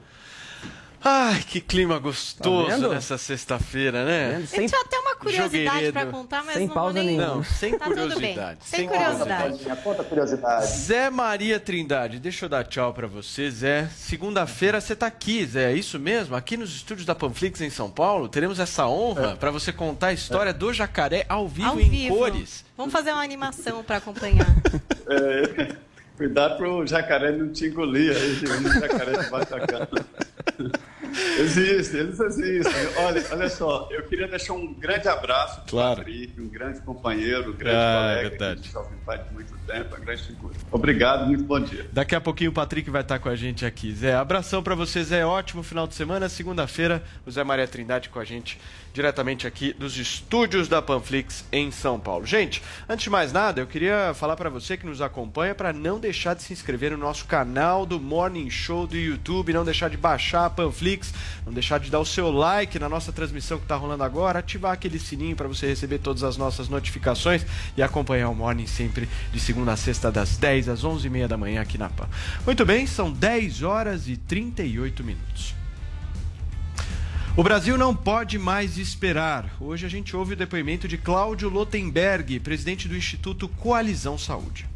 Ai, que clima gostoso Tá nessa sexta-feira, né? Eu Sem, tinha até uma curiosidade pra contar, mas Sem não pausa vou nem... nenhuma. Não, sem Tá tudo bem. curiosidade. Sem curiosidade. Paulinha, Conta a curiosidade. Zé Maria Trindade, deixa eu dar tchau pra você, Zé. Segunda-feira você tá aqui, Zé, é isso mesmo? Aqui nos estúdios da Panflix em São Paulo, teremos essa honra pra você contar a história do jacaré ao vivo Ao em vivo. cores. Vamos fazer uma animação pra acompanhar. É, cuidado pro jacaré não te engolir aí, um jacaré debaixo da cama. Existe, eles existem. Olha, olha só, eu queria deixar um grande abraço para Claro. o Patrick, um grande companheiro, um grande Ah, é colega, verdade. que faz de muito tempo, uma grande figura. Obrigado, muito bom dia. Daqui a pouquinho o Patrick vai estar com a gente aqui. Zé, abração pra você, Zé. Ótimo final de semana. Segunda-feira, o Zé Maria Trindade com a gente diretamente aqui dos estúdios da Panflix em São Paulo. Gente, antes de mais nada, eu queria falar pra você que nos acompanha para não deixar de se inscrever no nosso canal do Morning Show do YouTube, não deixar de baixar a Panflix, não deixar de dar o seu like na nossa transmissão que está rolando agora, ativar aquele sininho para você receber todas as nossas notificações e acompanhar o Morning sempre de segunda a sexta das 10 às 11h30 da manhã aqui na PAN. Muito bem, são 10 horas e 38 minutos. O Brasil não pode mais esperar. Hoje a gente ouve o depoimento de Cláudio Lotenberg, presidente do Instituto Coalizão Saúde.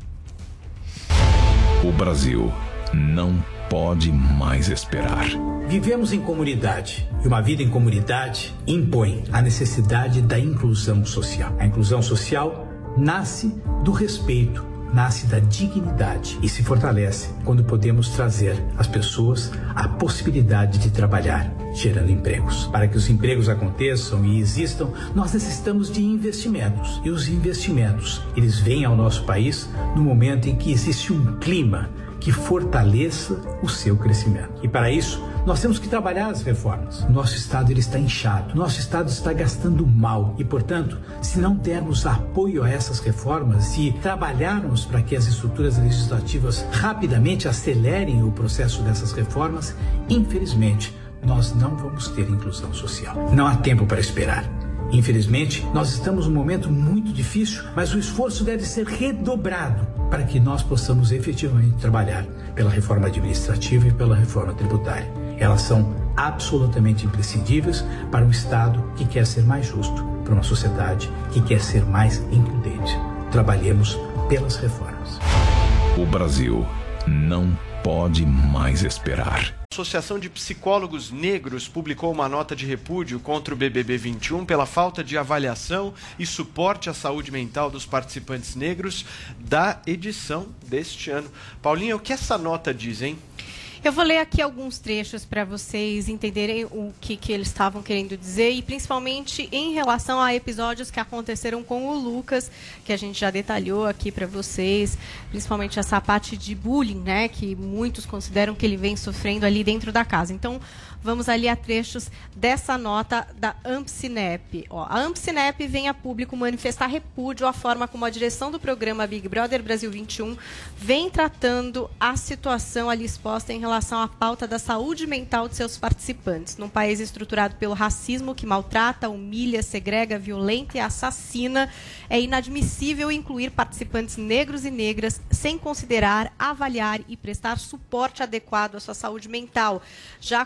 O Brasil não pode mais esperar. Vivemos em comunidade e uma vida em comunidade impõe a necessidade da inclusão social. A inclusão social nasce do respeito, nasce da dignidade e se fortalece quando podemos trazer às pessoas a possibilidade de trabalhar, gerando empregos. Para que os empregos aconteçam e existam, nós necessitamos de investimentos. E os investimentos, eles vêm ao nosso país no momento em que existe um clima que fortaleça o seu crescimento. E para isso, nós temos que trabalhar as reformas. Nosso estado ele está inchado, nosso estado está gastando mal e, portanto, se não dermos apoio a essas reformas e trabalharmos para que as estruturas legislativas rapidamente acelerem o processo dessas reformas, infelizmente, nós não vamos ter inclusão social. Não há tempo para esperar. Infelizmente, nós estamos num momento muito difícil, mas o esforço deve ser redobrado para que nós possamos efetivamente trabalhar pela reforma administrativa e pela reforma tributária. Elas são absolutamente imprescindíveis para um Estado que quer ser mais justo, para uma sociedade que quer ser mais includente. Trabalhemos pelas reformas. O Brasil não pode mais esperar. A Associação de Psicólogos Negros publicou uma nota de repúdio contra o BBB 21 pela falta de avaliação e suporte à saúde mental dos participantes negros da edição deste ano. Paulinha, o que essa nota diz, hein? Eu vou ler aqui alguns trechos para vocês entenderem o que, que eles estavam querendo dizer e principalmente em relação a episódios que aconteceram com o Lucas, que a gente já detalhou aqui para vocês, principalmente essa parte de bullying, né, que muitos consideram que ele vem sofrendo ali dentro da casa. Então, vamos ali a trechos dessa nota da Ampcinep. Ó, a Ampcinep vem a público manifestar repúdio à forma como a direção do programa Big Brother Brasil 21 vem tratando a situação ali exposta em relação à pauta da saúde mental de seus participantes. Num país estruturado pelo racismo que maltrata, humilha, segrega, violenta e assassina, é inadmissível incluir participantes negros e negras sem considerar, avaliar e prestar suporte adequado à sua saúde mental, já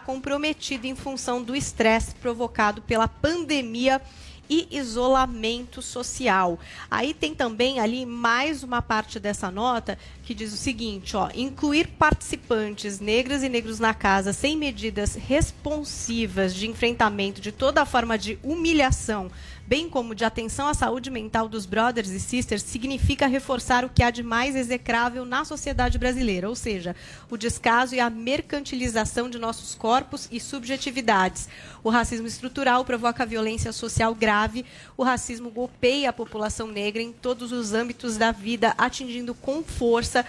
comprometido em função do estresse provocado pela pandemia e isolamento social. Aí tem também ali mais uma parte dessa nota que diz o seguinte, ó, incluir participantes negras e negros na casa sem medidas responsivas de enfrentamento de toda forma de humilhação, bem como de atenção à saúde mental dos brothers e sisters, significa reforçar o que há de mais execrável na sociedade brasileira, ou seja, o descaso e a mercantilização de nossos corpos e subjetividades. O racismo estrutural provoca violência social grave, o racismo golpeia a população negra em todos os âmbitos da vida, atingindo com força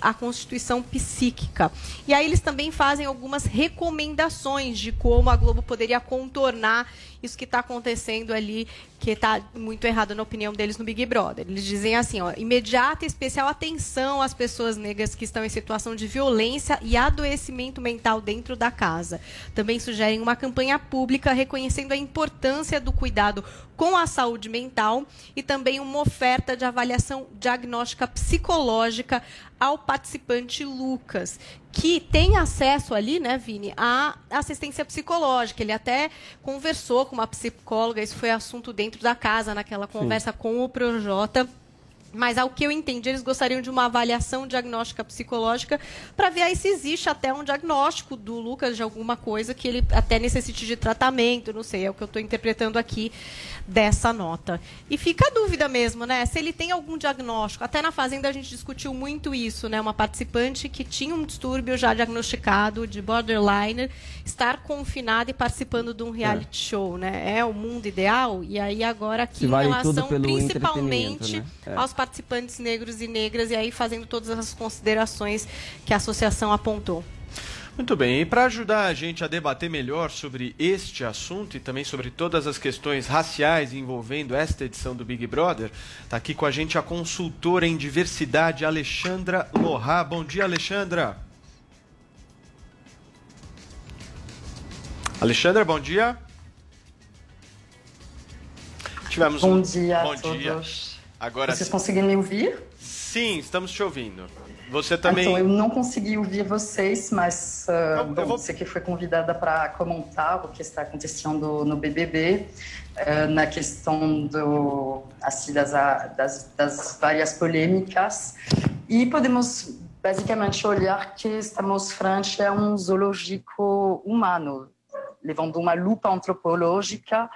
a constituição psíquica. E aí eles também fazem algumas recomendações de como a Globo poderia contornar isso que está acontecendo ali, que está muito errado na opinião deles no Big Brother. Eles dizem assim, ó, imediata e especial atenção às pessoas negras que estão em situação de violência e adoecimento mental dentro da casa. Também sugerem uma campanha pública reconhecendo a importância do cuidado com a saúde mental e também uma oferta de avaliação diagnóstica psicológica ao participante Lucas, que tem acesso ali, né, Vini, à assistência psicológica. Ele até conversou com uma psicóloga, isso foi assunto dentro da casa, naquela conversa Sim. com o Projota. Mas, ao que eu entendi, eles gostariam de uma avaliação diagnóstica psicológica para ver aí se existe até um diagnóstico do Lucas de alguma coisa que ele até necessite de tratamento, não sei, é o que eu estou interpretando aqui dessa nota. E fica a dúvida mesmo, né? Se ele tem algum diagnóstico. Até na Fazenda a gente discutiu muito isso, né? Uma participante que tinha um distúrbio já diagnosticado de borderline, estar confinada e participando de um reality é. show, né? É o mundo ideal. E aí agora aqui em relação principalmente né? é. aos participantes negros e negras, e aí fazendo todas as considerações que a associação apontou. Muito bem, e para ajudar a gente a debater melhor sobre este assunto e também sobre todas as questões raciais envolvendo esta edição do Big Brother, está aqui com a gente a consultora em diversidade Alexandra Lohá. Bom dia, Alexandra. Alexandra, bom dia. Tivemos bom um... dia bom a todos. Agora Vocês conseguem me ouvir? Sim, estamos te ouvindo. Você também. Então, eu não consegui ouvir vocês, mas uh, eu bom, vou- você que foi convidada para comentar o que está acontecendo no BBB, uh, na questão do, assim, das, das, das várias polêmicas. E podemos basicamente olhar que estamos frente a um zoológico humano, levando uma lupa antropológica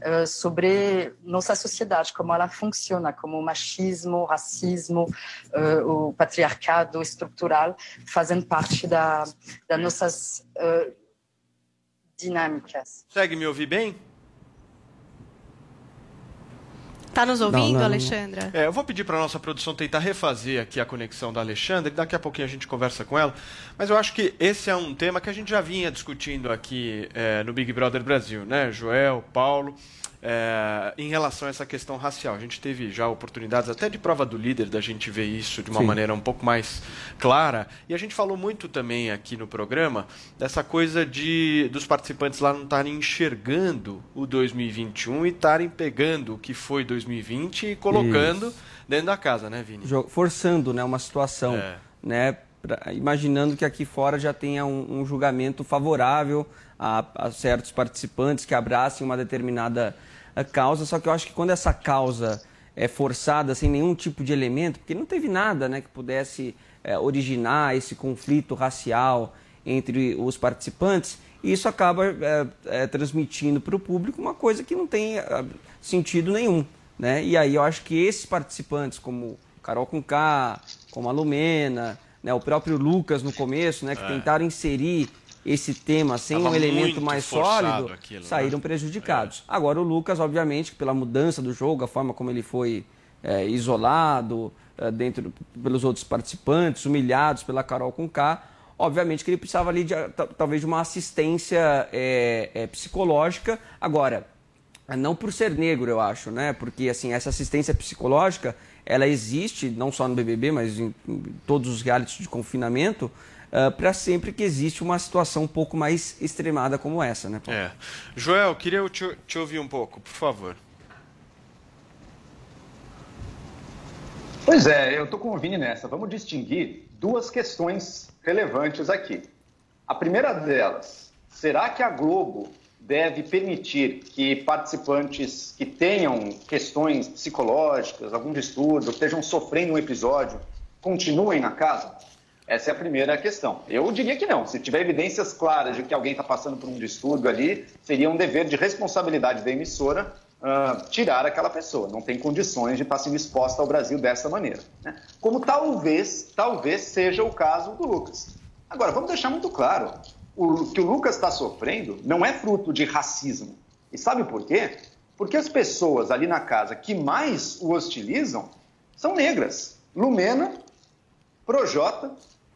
eh, sobre nossa sociedade, como ela funciona, como o machismo, o racismo, eh, o patriarcado estrutural fazem parte da, das nossas eh, dinâmicas. Consegue me ouvir bem? Tá nos ouvindo, Não, não. Alexandra? É, eu vou pedir para a nossa produção tentar refazer aqui a conexão da Alexandra, e daqui a pouquinho a gente conversa com ela. Mas eu acho que esse é um tema que a gente já vinha discutindo aqui é, no Big Brother Brasil, né? Joel, Paulo, é, em relação a essa questão racial. A gente teve já oportunidades, até de prova do líder, da gente ver isso de uma Sim. maneira um pouco mais clara. E a gente falou muito também aqui no programa dessa coisa de dos participantes lá não estarem enxergando o 2021 e estarem pegando o que foi 2020 e colocando dentro da casa, né, Vini? Forçando né, uma situação, É. né, pra- imaginando que aqui fora já tenha um, um julgamento favorável a, a certos participantes que abracem uma determinada eh, causa, só que eu acho que quando essa causa é forçada sem nenhum tipo de elemento, porque não teve nada né, que pudesse eh, originar esse conflito racial entre os participantes, e isso acaba eh, eh, transmitindo para o público uma coisa que não tem sentido nenhum. Né? E aí eu acho que esses participantes, como Carol Conká, como a Lumena, né, o próprio Lucas no começo, né, que É. tentaram inserir esse tema sem Tava um elemento mais sólido, aquilo, né? saíram prejudicados. Agora o Lucas, obviamente, pela mudança do jogo, a forma como ele foi é, isolado é, dentro pelos outros participantes, humilhados pela Carol Conká, obviamente que ele precisava ali de, ta- talvez de uma assistência é, é, psicológica. Agora, não por ser negro, eu acho, né? Porque assim, essa assistência psicológica, ela existe não só no BBB, mas em, em todos os realities de confinamento, para sempre que existe uma situação um pouco mais extremada como essa, né? Paulo? É. Joel, queria te, te ouvir um pouco, por favor. Pois é, eu estou com o Vini nessa. Vamos distinguir duas questões relevantes aqui. A primeira delas, será que a Globo deve permitir que participantes que tenham questões psicológicas, algum distúrbio, estejam sofrendo um episódio, continuem na casa? Essa é a primeira questão. Eu diria que não. Se tiver evidências claras de que alguém está passando por um distúrbio ali, seria um dever de responsabilidade da emissora ah, tirar aquela pessoa. Não tem condições de estar sendo exposta ao Brasil dessa maneira. né? Como talvez, talvez seja o caso do Lucas. Agora, vamos deixar muito claro: o que o Lucas está sofrendo não é fruto de racismo. E sabe por quê? Porque as pessoas ali na casa que mais o hostilizam são negras. Lumena, Projota,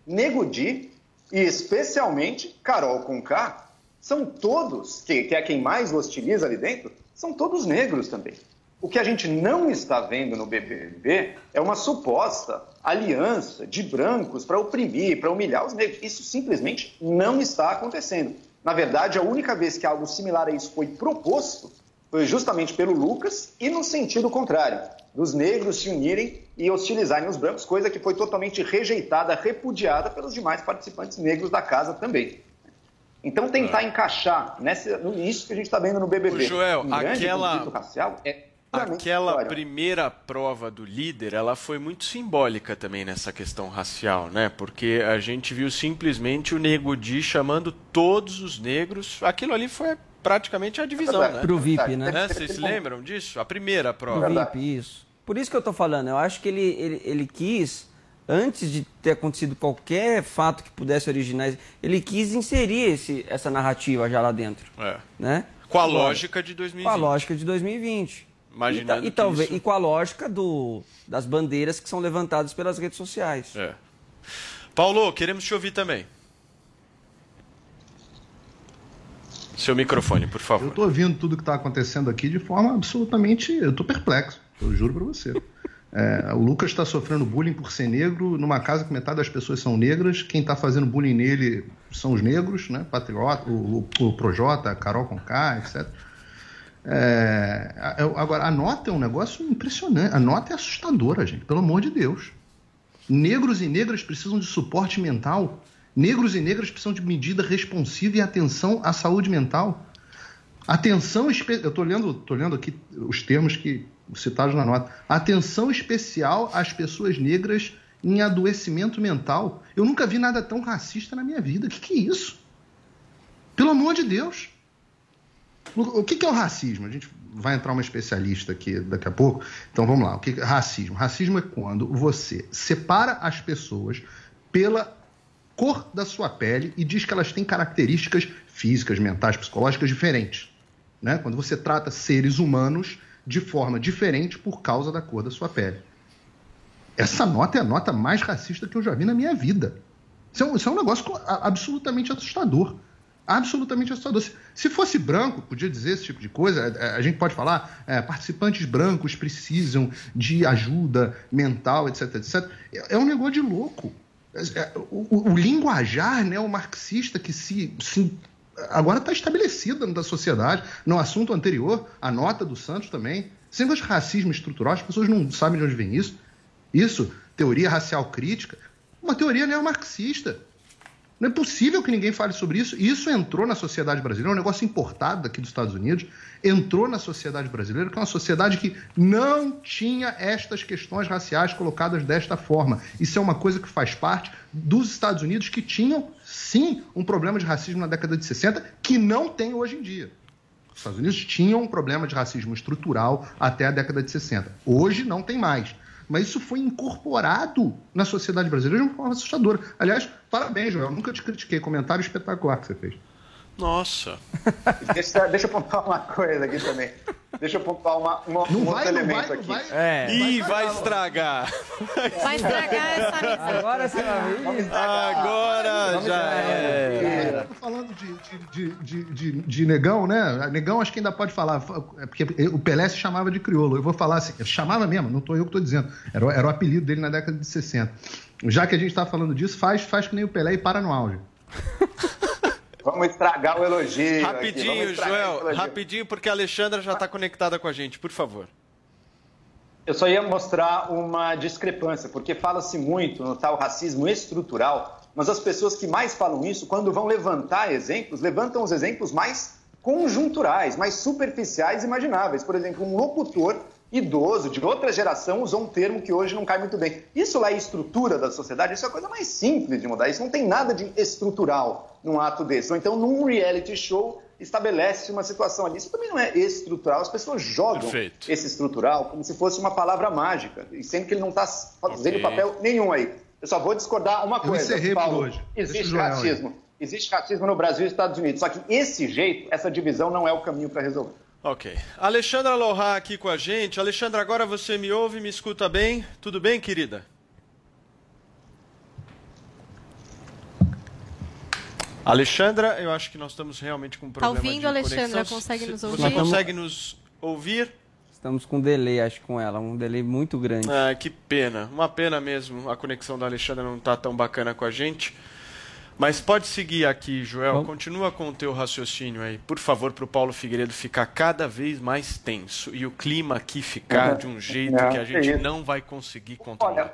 Nego Di e especialmente Carol Conká são todos, que, que é quem mais hostiliza ali dentro, são todos negros também. O que a gente não está vendo no BBB é uma suposta aliança de brancos para oprimir, para humilhar os negros. Isso simplesmente não está acontecendo. Na verdade, a única vez que algo similar a isso foi proposto foi justamente pelo Lucas e no sentido contrário, dos negros se unirem e hostilizarem os brancos, coisa que foi totalmente rejeitada, repudiada pelos demais participantes negros da casa também. Então, tentar encaixar nessa, nisso que a gente está vendo no BBB, Ô, Joel, um aquela- racial, é Aquela história. primeira prova do líder, ela foi muito simbólica também nessa questão racial, né? Porque a gente viu simplesmente o Nego Di chamando todos os negros. Aquilo ali foi praticamente a divisão, verdade. né? Pro VIP, né? Vocês se lembram disso? A primeira Pro prova. VIP, isso. Por isso que eu tô falando, eu acho que ele, ele, ele quis, antes de ter acontecido qualquer fato que pudesse originar, ele quis inserir esse, essa narrativa já lá dentro, É. né? Com a Agora, lógica de 2020. Com a lógica de 2020. Imaginando e, e que talvez isso- e com a lógica do, das bandeiras que são levantadas pelas redes sociais. É. Paulo, queremos te ouvir também. Seu microfone, por favor. Eu tô ouvindo tudo que tá acontecendo aqui de forma absolutamente. Eu tô perplexo, eu juro pra você. É, o Lucas está sofrendo bullying por ser negro numa casa que metade das pessoas são negras. Quem está fazendo bullying nele são os negros, né? Patriota, o, o, o Projota, Carol Conká, etc. É, agora, a nota é um negócio impressionante. A nota é assustadora, gente, pelo amor de Deus. Negros e negras precisam de suporte mental. Negros e negras precisam de medida responsiva e atenção à saúde mental. Atenção, espe... eu estou lendo, tô lendo aqui os termos que citados na nota. Atenção especial às pessoas negras em adoecimento mental. Eu nunca vi nada tão racista na minha vida. O que, que é isso? Pelo amor de Deus. O que, que é o racismo? A gente vai entrar uma especialista aqui daqui a pouco. Então vamos lá. O que que é racismo? Racismo é quando você separa as pessoas pela cor da sua pele e diz que elas têm características físicas, mentais, psicológicas diferentes. Né? Quando você trata seres humanos de forma diferente por causa da cor da sua pele. Essa nota é a nota mais racista que eu já vi na minha vida. Isso é um, isso é um negócio absolutamente assustador. Absolutamente assustador. Se, se fosse branco, podia dizer esse tipo de coisa. é, A, gente pode falar, é, participantes brancos precisam de ajuda mental, etc, etc. É, é um negócio de louco. É, é, o, o- o linguajar né, o marxista que se, se agora está estabelecido dentro da sociedade. No assunto anterior, a nota do Santos também. Negócio de racismo estrutural, as pessoas não sabem de onde vem isso. Isso, teoria racial crítica, uma teoria neomarxista. Não é possível que ninguém fale sobre isso. Isso entrou na sociedade brasileira, é um negócio importado daqui dos Estados Unidos, entrou na sociedade brasileira, que é uma sociedade que não tinha estas questões raciais colocadas desta forma. Isso é uma coisa que faz parte dos Estados Unidos que tinham, sim, um problema de racismo na década de 60, que não tem hoje em dia. Os Estados Unidos tinham um problema de racismo estrutural até a década de 60. Hoje não tem mais. Mas isso foi incorporado na sociedade brasileira de uma forma assustadora. Aliás, parabéns, Joel. Nunca te critiquei. Comentário espetacular que você fez. Nossa. Deixa, deixa eu pontuar uma coisa aqui também. Deixa eu pontuar uma, uma, Não um vai, outro não elemento vai, aqui. não vai. É. Ih, vai estragar. Vai estragar essa amizade. Agora você vai ver. Agora já é. Tô falando de, de, de, de, de negão, né? Negão acho que ainda pode falar. É porque o Pelé se chamava de crioulo. Eu vou falar assim, chamava mesmo, não tô eu que tô dizendo. Era, o- era o apelido dele na década de 60. Já que a gente tá falando disso, faz, faz que nem o Pelé e para no auge. Vamos estragar o elogio. Rapidinho, Joel. elogio. Rapidinho, porque a Alexandra já está conectada com a gente, por favor. Eu só ia mostrar uma discrepância, porque fala-se muito no tal racismo estrutural, mas as pessoas que mais falam isso, quando vão levantar exemplos, levantam os exemplos mais conjunturais, mais superficiais imagináveis. Por exemplo, um locutor idoso de outra geração usou um termo que hoje não cai muito bem. Isso lá é estrutura da sociedade, isso é a coisa mais simples de mudar. Isso não tem nada de estrutural num ato desse. Ou então, num reality show, estabelece uma situação ali. Isso também não é estrutural, as pessoas jogam Perfeito. esse estrutural como se fosse uma palavra mágica, e sendo que ele não está fazendo Ok. papel nenhum aí. Eu só vou discordar uma Eu coisa. por Paulo, hoje. Existe racismo. Existe racismo no Brasil e Estados Unidos. Só que esse jeito, essa divisão não é o caminho para resolver. Ok. Alexandra Lohá aqui com a gente. Alexandra, agora você me ouve, me escuta bem? Tudo bem, querida? Alexandra, eu acho que nós estamos realmente com um Tá problema ouvindo, de Alexandra? conexão. Consegue Você- nos Você ouvir? Nós consegue nos ouvir? Estamos com um delay, acho, com ela. Um delay muito grande. Ah, que pena. Uma pena mesmo. A conexão da Alexandra não tá tão bacana com a gente. Mas pode seguir aqui, Joel. Vamos. Continua com o teu raciocínio aí. Por favor, para o Paulo Figueiredo ficar cada vez mais tenso. E o clima aqui ficar de um jeito Não, que a gente isso. não vai conseguir controlar. Olha,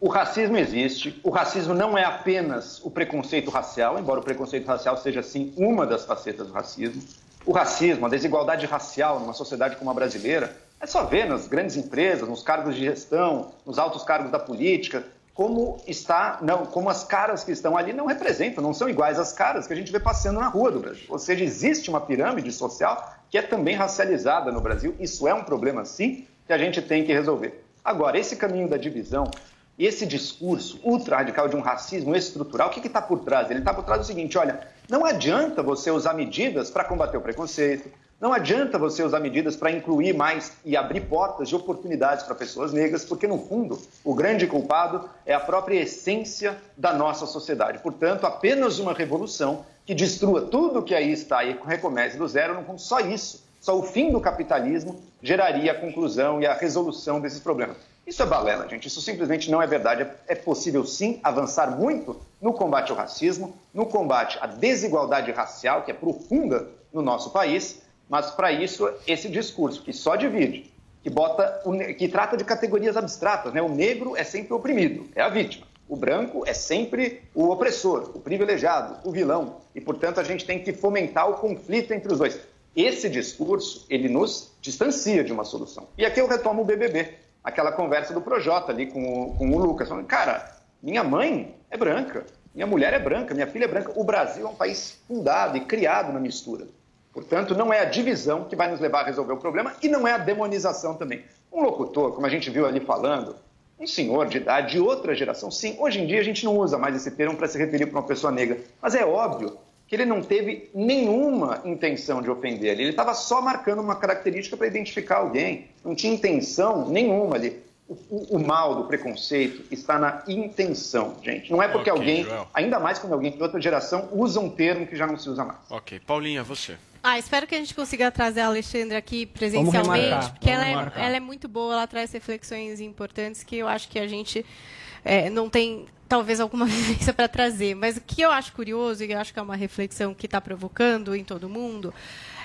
o racismo existe. O racismo não é apenas o preconceito racial, embora o preconceito racial seja, sim, uma das facetas do racismo. O racismo, a desigualdade racial numa sociedade como a brasileira, é só ver nas grandes empresas, nos cargos de gestão, nos altos cargos da política, como está, não, como as caras que estão ali não representam, não são iguais às caras que a gente vê passeando na rua do Brasil. Ou seja, existe uma pirâmide social que é também racializada no Brasil. Isso é um problema, sim, que a gente tem que resolver. Agora, esse caminho da divisão, esse discurso ultra-radical de um racismo estrutural, o que está por trás? Ele está por trás do seguinte: olha, não adianta você usar medidas para combater o preconceito, não adianta você usar medidas para incluir mais e abrir portas de oportunidades para pessoas negras, porque, no fundo, o grande culpado é a própria essência da nossa sociedade. Portanto, apenas uma revolução que destrua tudo que aí está e recomece do zero, fundo, só isso, só o fim do capitalismo geraria a conclusão e a resolução desses problemas. Isso é balela, gente. Isso simplesmente não é verdade. É- É possível, sim, avançar muito no combate ao racismo, no combate à desigualdade racial, que é profunda no nosso país, mas para isso, esse discurso que só divide, que bota, que trata de categorias abstratas, né? O negro é sempre oprimido, é a vítima. O branco é sempre o opressor, o privilegiado, o vilão. E, portanto, a gente tem que fomentar o conflito entre os dois. Esse discurso, ele nos distancia de uma solução. E aqui eu retomo o BBB, aquela conversa do Projota ali com o, com o Lucas, falando, cara, minha mãe é branca, minha mulher é branca, minha filha é branca. O Brasil é um país fundado e criado na mistura. Portanto, não é a divisão que vai nos levar a resolver o problema e não é a demonização também. Um locutor, como a gente viu ali falando, um senhor de idade de outra geração, sim, hoje em dia a gente não usa mais esse termo para se referir para uma pessoa negra, mas é óbvio que ele não teve nenhuma intenção de ofender ali, ele estava só marcando uma característica para identificar alguém, não tinha intenção nenhuma ali. O, o- o mal do preconceito está na intenção, gente. Não é porque Ok, alguém, Joel. ainda mais quando alguém de outra geração usa um termo que já não se usa mais. Ok, Paulinha, você. Ah, espero que a gente consiga trazer a Alexandra aqui presencialmente, porque ela é, ela é muito boa, ela traz reflexões importantes que eu acho que a gente é, não tem, talvez, alguma vivência para trazer. Mas o que eu acho curioso, e eu acho que é uma reflexão que está provocando em todo mundo,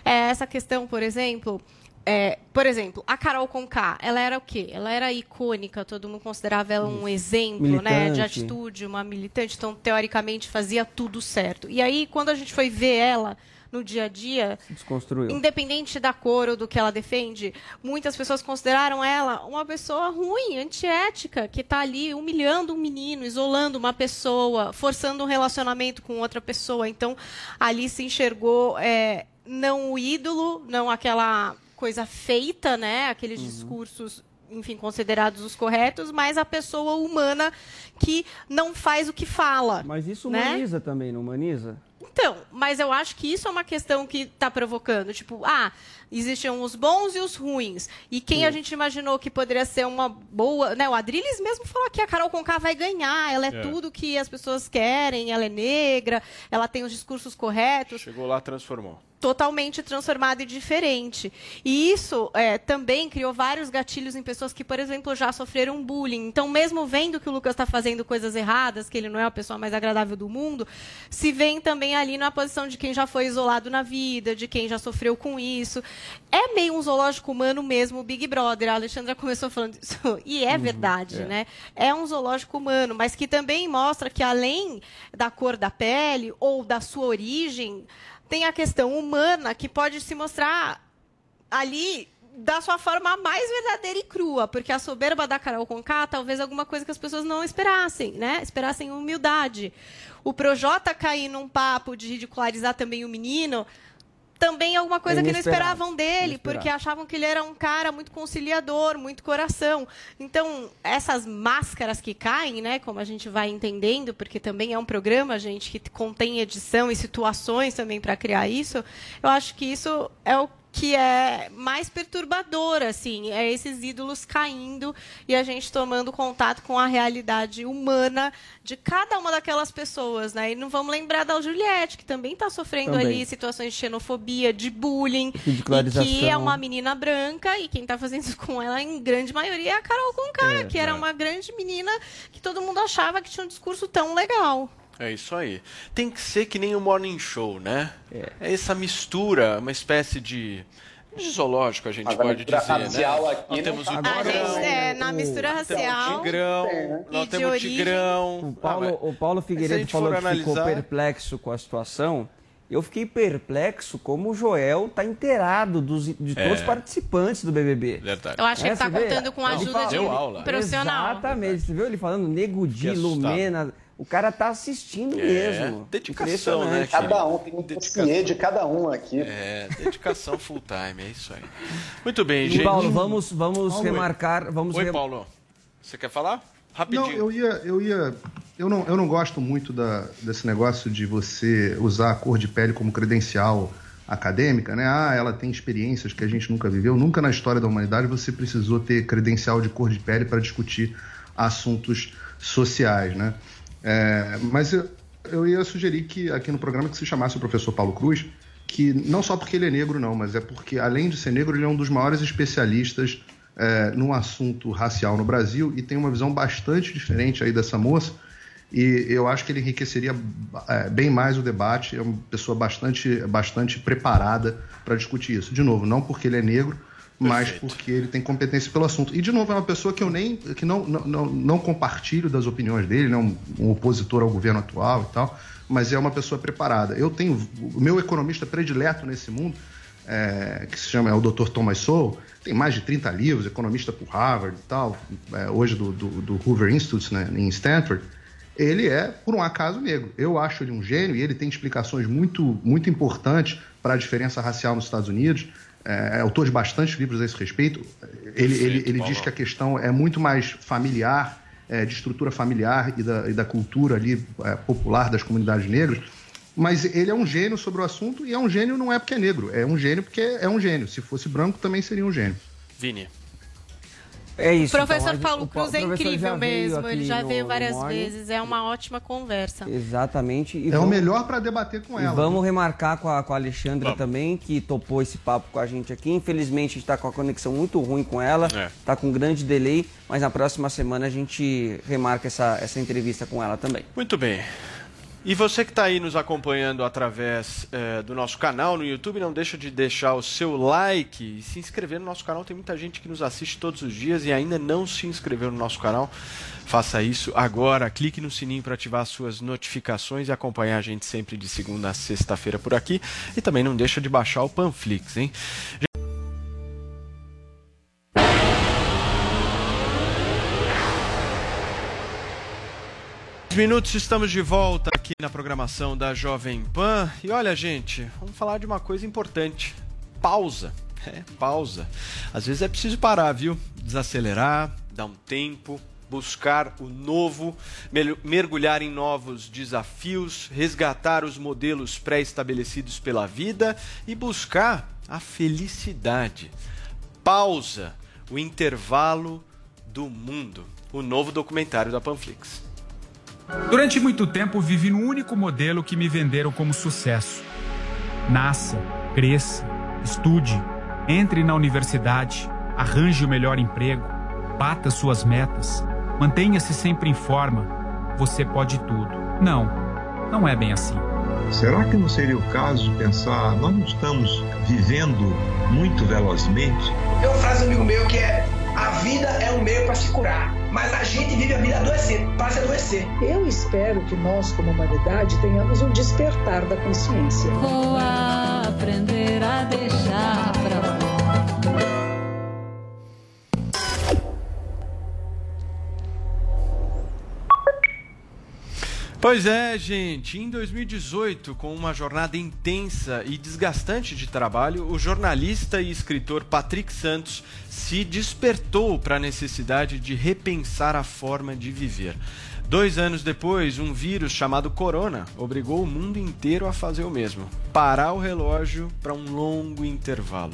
é essa questão, por exemplo. é, por exemplo, a Carol Conká, ela era o quê? Ela era icônica, todo mundo considerava ela um exemplo né, de atitude, uma militante, então, teoricamente, fazia tudo certo. E aí, quando a gente foi ver ela no dia a dia, Desconstruiu. Independente da cor ou do que ela defende, muitas pessoas consideraram ela uma pessoa ruim, antiética, que está ali humilhando um menino, isolando uma pessoa, forçando um relacionamento com outra pessoa. Então, ali se enxergou é, não o ídolo, não aquela coisa feita, né? Aqueles discursos enfim, considerados os corretos, mas a pessoa humana que não faz o que fala. Mas isso né? humaniza também, não humaniza? Então, mas eu acho que isso é uma questão que está provocando. Tipo, ah, existiam os bons e os ruins. E quem a gente imaginou que poderia ser uma boa. Né, o Adriles mesmo falou que a Carol Conká vai ganhar. Ela é, É. tudo que as pessoas querem, ela é negra, ela tem os discursos corretos Chegou lá, transformou. totalmente transformado e diferente. E isso é, também criou vários gatilhos em pessoas que, por exemplo, já sofreram bullying. Então, mesmo vendo que o Lucas está fazendo coisas erradas, que ele não é a pessoa mais agradável do mundo, se vem também ali na posição de quem já foi isolado na vida, de quem já sofreu com isso. É meio um zoológico humano mesmo, o Big Brother. A Alexandra começou falando isso, e é verdade, é. né? É um zoológico humano, mas que também mostra que além da cor da pele ou da sua origem, tem a questão humana que pode se mostrar ali da sua forma mais verdadeira e crua, porque a soberba da Carol Conká talvez alguma coisa que as pessoas não esperassem, né? Esperassem humildade. O Projota cair num papo de ridicularizar também o menino, também alguma coisa que não esperavam dele, Inesperado. porque achavam que ele era um cara muito conciliador, muito coração. Então, essas máscaras que caem, né, como a gente vai entendendo, porque também é um programa, gente, que contém edição e situações também para criar isso, eu acho que isso é o que é mais perturbador, assim, é esses ídolos caindo e a gente tomando contato com a realidade humana de cada uma daquelas pessoas, né? E não vamos lembrar da Juliette, que também está sofrendo Também. ali situações de xenofobia, de bullying, e que é uma menina branca e quem está fazendo isso com ela, em grande maioria, é a Carol Conká, É, que era é. uma grande menina que todo mundo achava que tinha um discurso tão legal. É isso aí. Tem que ser que nem o Morning Show, né? É, essa mistura, uma espécie de, de zoológico, a gente Mas a pode mistura dizer, racial né? aqui Nós temos tá o Agora- tigrão. gente, é, na mistura racial o tigrão, e nós de temos o tigrão. O Paulo, Ah, o Paulo a Figueiredo falou que ficou analisar- perplexo com a situação. Eu fiquei perplexo como o Joel está inteirado dos, de É. todos os participantes do BBB. Verdade. Eu acho que ele tá você vê? contando com a Ele ajuda de Deu aula. profissional. Exatamente. Você viu ele falando Nego Di. Lumena. O cara tá assistindo É, mesmo. dedicação, né. Cada um, tem um dossiê de cada um aqui. É, dedicação full time, é isso aí. Muito bem, E gente. Paulo, vamos, vamos Paulo, remarcar. Vamos Oi, re- Paulo. Você quer falar? Rapidinho. Não, eu ia. Eu, ia eu, não, eu não gosto muito da, desse negócio de você usar a cor de pele como credencial acadêmica, né? Ah, ela tem experiências que a gente nunca viveu. Nunca na história da humanidade você precisou ter credencial de cor de pele para discutir assuntos sociais, né? É, mas eu, eu ia sugerir que aqui no programa que se chamasse o professor Paulo Cruz, que não só porque ele é negro, não, mas é porque, além de ser negro, ele é um dos maiores especialistas é, no assunto racial no Brasil e tem uma visão bastante diferente aí dessa moça. E eu acho que ele enriqueceria é, bem mais o debate. É uma pessoa bastante, bastante preparada para discutir isso. De novo, não porque ele é negro, mas porque ele tem competência pelo assunto. E, de novo, é uma pessoa que eu nem que não, não, não, não compartilho das opiniões dele, né? um, um opositor ao governo atual e tal, mas é uma pessoa preparada. Eu tenho o meu economista predileto nesse mundo, é, que se chama é o Dr. Thomas Sowell, tem mais de 30 livros, economista por Harvard e tal, é, hoje do, do, do, Hoover Institute né, em Stanford. Ele é, por um acaso, negro. Eu acho ele um gênio e ele tem explicações muito, muito importantes para a diferença racial nos Estados Unidos é, é autor de bastantes livros a esse respeito. Ele, Sim, ele, ele diz que a questão é muito mais familiar, é, de estrutura familiar e da, e da cultura ali é, popular das comunidades negras. Mas ele é um gênio sobre o assunto e é um gênio não é porque é negro, é um gênio porque é um gênio. Se fosse branco também seria um gênio. Vini. É isso. O professor então, Paulo Cruz é incrível mesmo. Ele já veio várias vezes. É uma ótima conversa. Exatamente. E é vamos... o melhor para debater com ela. E vamos remarcar com a, com a Alexandra vamos. também, que topou esse papo com a gente aqui. Infelizmente, a gente está com a conexão muito ruim com ela. Está é. com um grande delay. Mas na próxima semana a gente remarca essa, essa entrevista com ela também. Muito bem. E você que está aí nos acompanhando através é, do nosso canal no YouTube, não deixa de deixar o seu like e se inscrever no nosso canal. Tem muita gente que nos assiste todos os dias e ainda não se inscreveu no nosso canal. Faça isso agora. Clique no sininho para ativar as suas notificações e acompanhar a gente sempre de segunda a sexta-feira por aqui. E também não deixa de baixar o Panflix, hein? Minutos, estamos de volta aqui na programação da Jovem Pan. E olha, gente, vamos falar de uma coisa importante: pausa. É, pausa. Às vezes é preciso parar, viu? Desacelerar, dar um tempo, buscar o novo, mergulhar em novos desafios, resgatar os modelos pré-estabelecidos pela vida e buscar a felicidade. Pausa, o intervalo do mundo. O novo documentário da Panflix. Durante muito tempo vivi no único modelo que me venderam como sucesso. Nasça, cresça, estude, entre na universidade, arranje o melhor emprego, bata suas metas, mantenha-se sempre em forma. Você pode tudo. Não, não é bem assim. Será que não seria o caso de pensar, nós não estamos vivendo muito velozmente? Tem uma frase amigo meu que é a vida é um meio para se curar, mas a gente vive a vida adoecer, para se adoecer. Eu espero que nós, como humanidade, tenhamos um despertar da consciência. Vou aprender a deixar pra Pois é, gente. Em 2018, com uma jornada intensa e desgastante de trabalho, o jornalista e escritor Patrick Santos se despertou para a necessidade de repensar a forma de viver. Dois anos depois, um vírus chamado Corona obrigou o mundo inteiro a fazer o mesmo: parar o relógio para um longo intervalo.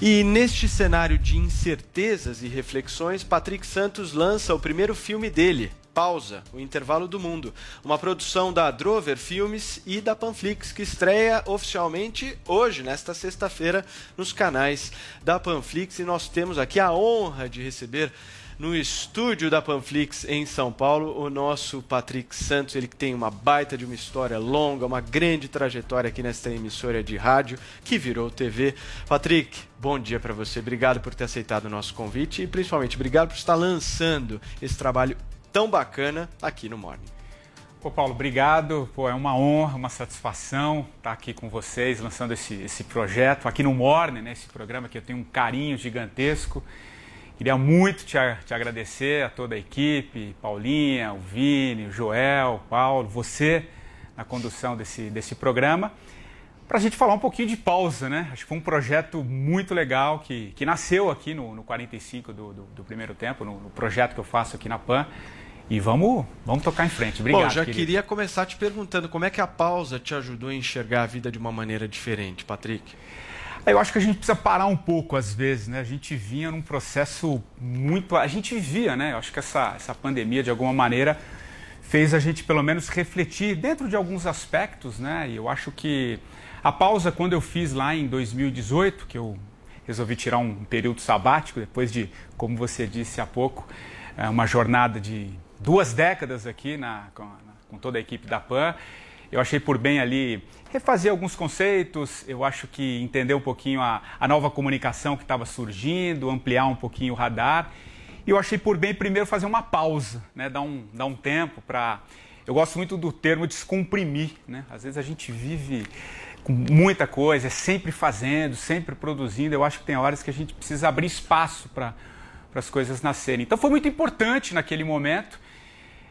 E neste cenário de incertezas e reflexões, Patrick Santos lança o primeiro filme dele, Pausa, o intervalo do mundo, uma produção da Drover Filmes e da Panflix que estreia oficialmente hoje, nesta sexta-feira, nos canais da Panflix e nós temos aqui a honra de receber no estúdio da Panflix em São Paulo, o nosso Patrick Santos, ele que tem uma baita de uma história longa, uma grande trajetória aqui nesta emissora de rádio que virou TV. Patrick, bom dia para você. Obrigado por ter aceitado o nosso convite e principalmente obrigado por estar lançando esse trabalho tão bacana aqui no Morning. Pô, Paulo, obrigado. Pô, é uma honra, uma satisfação estar aqui com vocês, lançando esse, esse projeto aqui no Morning, né? Esse programa que eu tenho um carinho gigantesco. Queria muito te, te agradecer a toda a equipe, Paulinha, o Vini, o Joel, o Paulo, você na condução desse, desse programa, para a gente falar um pouquinho de pausa, né? Acho que foi um projeto muito legal que, que nasceu aqui no, no 45 do, do, do primeiro tempo, no, no projeto que eu faço aqui na PAN. E vamos, vamos tocar em frente. Obrigado. Bom, já querido. queria começar te perguntando como é que a pausa te ajudou a enxergar a vida de uma maneira diferente, Patrick? Eu acho que a gente precisa parar um pouco às vezes, né? A gente vinha num processo muito. A gente vivia, né? Eu acho que essa, essa pandemia, de alguma maneira, fez a gente pelo menos refletir dentro de alguns aspectos, né? E eu acho que a pausa, quando eu fiz lá em 2018, que eu resolvi tirar um período sabático, depois de, como você disse há pouco, é, uma jornada de duas décadas aqui na, com, com toda a equipe da PAN. eu achei por bem ali refazer alguns conceitos, eu acho que entender um pouquinho a, a nova comunicação que estava surgindo, ampliar um pouquinho o radar. E eu achei por bem primeiro fazer uma pausa, né? dar, um, dar um tempo para. Eu gosto muito do termo descomprimir. Né? Às vezes a gente vive com muita coisa, é sempre fazendo, sempre produzindo. Eu acho que tem horas que a gente precisa abrir espaço para as coisas nascerem. Então foi muito importante naquele momento.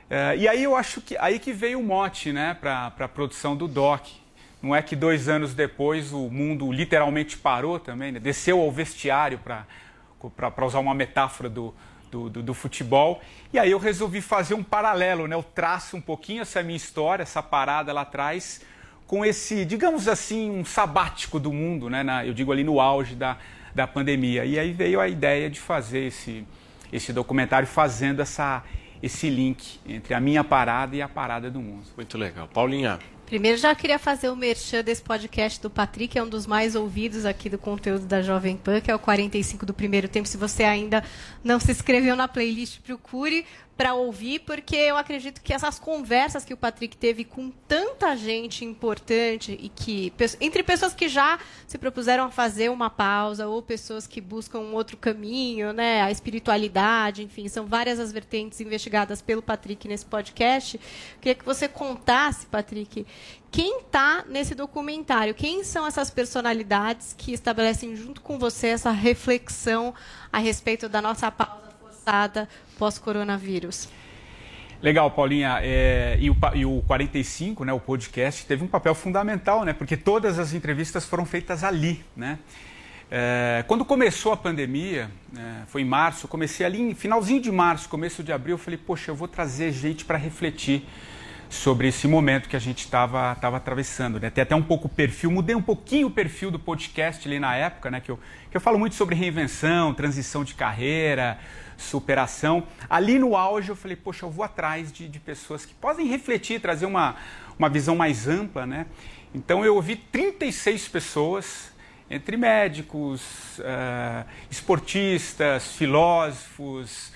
Uh, e aí eu acho que aí que veio o mote né, para a produção do DOC. Não é que dois anos depois o mundo literalmente parou também, né? desceu ao vestiário para usar uma metáfora do, do, do, do, futebol. E aí eu resolvi fazer um paralelo, né? eu traço um pouquinho essa minha história, essa parada lá atrás, com esse, digamos assim, um sabático do mundo, né? Na, eu digo ali no auge da, da pandemia. E aí veio a ideia de fazer esse, esse documentário fazendo essa, esse link entre a minha parada e a parada do mundo. Muito legal. Paulinha. Primeiro, já queria fazer o merchan desse podcast do Patrick, é um dos mais ouvidos aqui do conteúdo da Jovem Pan, que é o 45 do primeiro tempo. Se você ainda não se inscreveu na playlist, procure para ouvir, porque eu acredito que essas conversas que o Patrick teve com tanta gente importante e que entre pessoas que já se propuseram a fazer uma pausa ou pessoas que buscam um outro caminho, né, a espiritualidade, enfim, são várias as vertentes investigadas pelo Patrick nesse podcast. Eu queria que você contasse, Patrick, quem está nesse documentário, quem são essas personalidades que estabelecem junto com você essa reflexão a respeito da nossa pausa forçada pós-coronavírus. Legal, Paulinha. É, e, o, e, o, 45, né, o podcast, teve um papel fundamental, né, porque todas as entrevistas foram feitas ali. Né? É, quando começou a pandemia, é, foi em março, comecei ali, finalzinho de março, começo de abril, eu falei, poxa, eu vou trazer gente para refletir sobre esse momento que a gente estava atravessando. Né? Tem até um pouco o perfil, mudei um pouquinho o perfil do podcast ali na época, né? que, eu, que eu falo muito sobre reinvenção, transição de carreira, superação. Ali no auge eu falei, poxa, eu vou atrás de, de pessoas que podem refletir, trazer uma, uma visão mais ampla. Né? Então eu ouvi 36 pessoas, entre médicos, uh, esportistas, filósofos,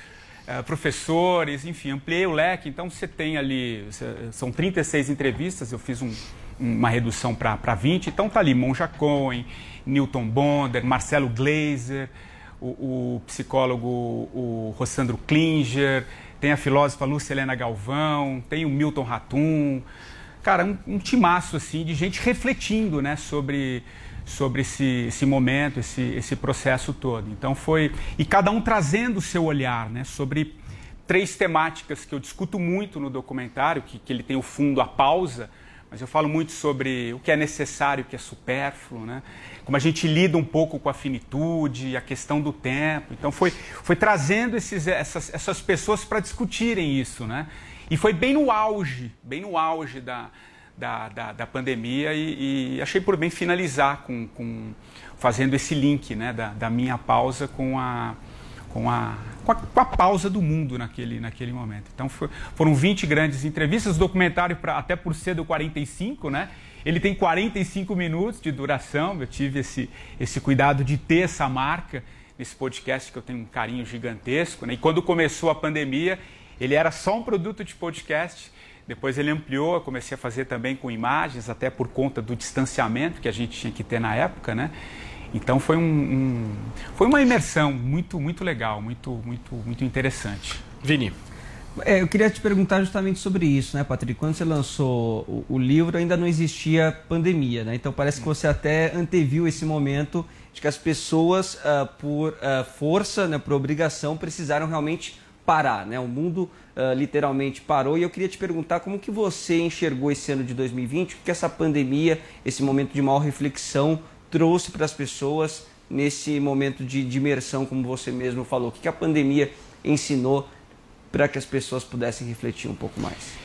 uh, professores, enfim, ampliei o leque. Então você tem ali, são 36 entrevistas, eu fiz um, uma redução para 20. Então tá ali Monja Cohen, Newton Bonder, Marcelo Glazer, o, o psicólogo o Rossandro Klinger, tem a filósofa Lúcia Helena Galvão, tem o Milton Ratum. Cara, um, um timaço assim de gente refletindo né, sobre, sobre esse, esse momento, esse, esse processo todo. Então foi. E cada um trazendo o seu olhar né, sobre três temáticas que eu discuto muito no documentário, que, que ele tem o fundo, a pausa, mas eu falo muito sobre o que é necessário, o que é supérfluo, né? como a gente lida um pouco com a finitude, a questão do tempo. Então foi, foi trazendo esses, essas, essas pessoas para discutirem isso. Né? E foi bem no auge, bem no auge da, da, da, da pandemia e, e, achei por bem finalizar com, com fazendo esse link né, da, da minha pausa com a, com a, com a, com a, pausa do mundo naquele, naquele momento. Então foram 20 grandes entrevistas, documentário, pra, até por ser do 45, né? Ele tem 45 minutos de duração, eu tive esse, esse cuidado de ter essa marca nesse podcast que eu tenho um carinho gigantesco. Né? E quando começou a pandemia, ele era só um produto de podcast, depois ele ampliou, eu comecei a fazer também com imagens, até por conta do distanciamento que a gente tinha que ter na época, né? Então foi, um, um, foi uma imersão muito, muito legal, muito, muito, muito interessante. Vini. É, eu queria te perguntar justamente sobre isso, né, Patrick? Quando você lançou o, o, livro, ainda não existia pandemia, né? Então parece que você até anteviu esse momento de que as pessoas, uh, por uh, força, né, por obrigação, precisaram realmente parar, né? O mundo uh, literalmente parou e eu queria te perguntar como que você enxergou esse ano de 2020, o que essa pandemia, esse momento de maior reflexão trouxe para as pessoas nesse momento de, de, imersão, como você mesmo falou? O que, que a pandemia ensinou para que as pessoas pudessem refletir um pouco mais?